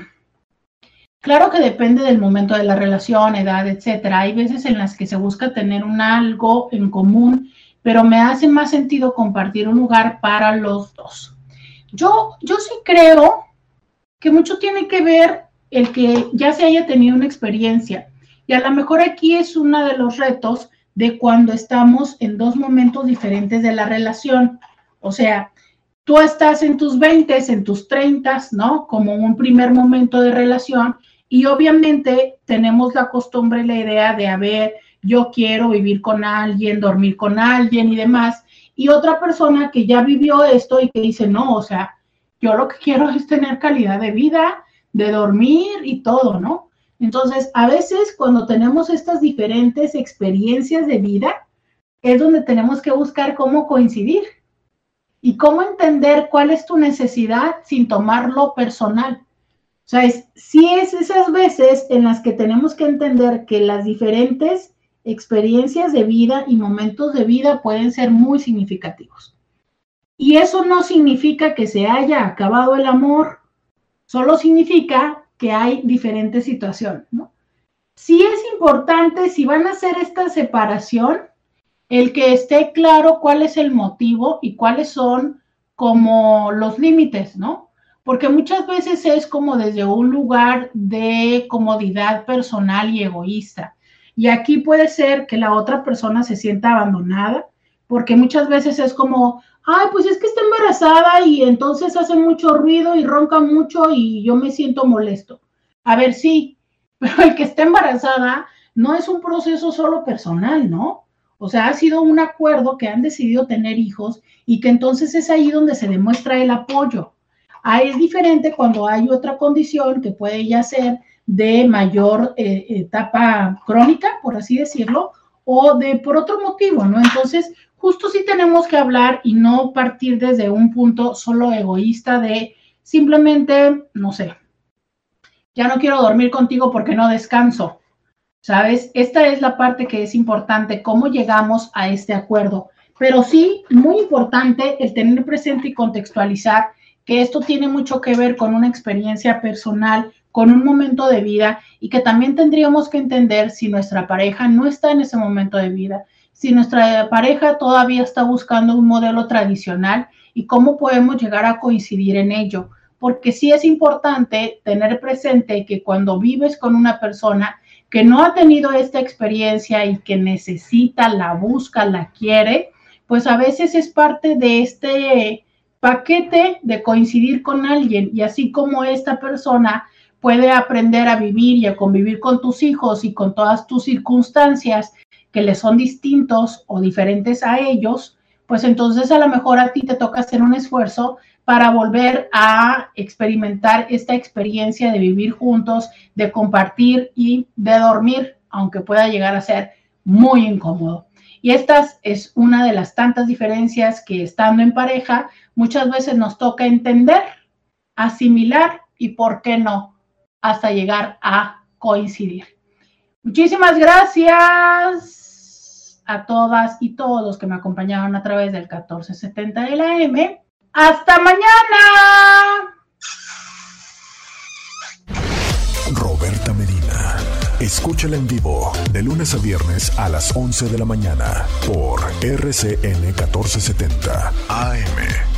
Claro que depende del momento de la relación, edad, etcétera. Hay veces en las que se busca tener un algo en común, pero me hace más sentido compartir un lugar para los dos. Yo, yo sí creo que mucho tiene que ver el que ya se haya tenido una experiencia. Y a lo mejor aquí es uno de los retos de cuando estamos en dos momentos diferentes de la relación. O sea, tú estás en tus 20, en tus 30, ¿no? Como un primer momento de relación y obviamente tenemos la costumbre, la idea de, a ver, yo quiero vivir con alguien, dormir con alguien y demás. Y otra persona que ya vivió esto y que dice, no, o sea, yo lo que quiero es tener calidad de vida, de dormir y todo, ¿no? Entonces, a veces cuando tenemos estas diferentes experiencias de vida, es donde tenemos que buscar cómo coincidir y cómo entender cuál es tu necesidad sin tomarlo personal. O sea, es, sí es esas veces en las que tenemos que entender que las diferentes experiencias de vida y momentos de vida pueden ser muy significativos. Y eso no significa que se haya acabado el amor, solo significa que hay diferentes situaciones, ¿no? Sí es importante, si van a hacer esta separación, el que esté claro cuál es el motivo y cuáles son como los límites, ¿no? porque muchas veces es como desde un lugar de comodidad personal y egoísta. Y aquí puede ser que la otra persona se sienta abandonada, porque muchas veces es como, ay, pues es que está embarazada y entonces hace mucho ruido y ronca mucho y yo me siento molesto. A ver, sí, <laughs> pero el que está embarazada no es un proceso solo personal, ¿no? O sea, ha sido un acuerdo que han decidido tener hijos y que entonces es ahí donde se demuestra el apoyo. Ahí es diferente cuando hay otra condición que puede ya ser de mayor eh, etapa crónica, por así decirlo, o de por otro motivo, ¿no? Entonces, justo sí tenemos que hablar y no partir desde un punto solo egoísta de simplemente, no sé, ya no quiero dormir contigo porque no descanso, ¿sabes? Esta es la parte que es importante, cómo llegamos a este acuerdo. Pero sí, muy importante el tener presente y contextualizar que esto tiene mucho que ver con una experiencia personal, con un momento de vida y que también tendríamos que entender si nuestra pareja no está en ese momento de vida, si nuestra pareja todavía está buscando un modelo tradicional y cómo podemos llegar a coincidir en ello. Porque sí es importante tener presente que cuando vives con una persona que no ha tenido esta experiencia y que necesita, la busca, la quiere, pues a veces es parte de este paquete de coincidir con alguien y así como esta persona puede aprender a vivir y a convivir con tus hijos y con todas tus circunstancias que le son distintos o diferentes a ellos, pues entonces a lo mejor a ti te toca hacer un esfuerzo para volver a experimentar esta experiencia de vivir juntos, de compartir y de dormir, aunque pueda llegar a ser muy incómodo. Y esta es una de las tantas diferencias que estando en pareja muchas veces nos toca entender, asimilar y, ¿por qué no?, hasta llegar a coincidir. Muchísimas gracias a todas y todos los que me acompañaron a través del 1470 de la M. ¡Hasta mañana!
Roberta Medina. Escúchala en vivo de lunes a viernes a las 11 de la mañana por RCN 1470 AM.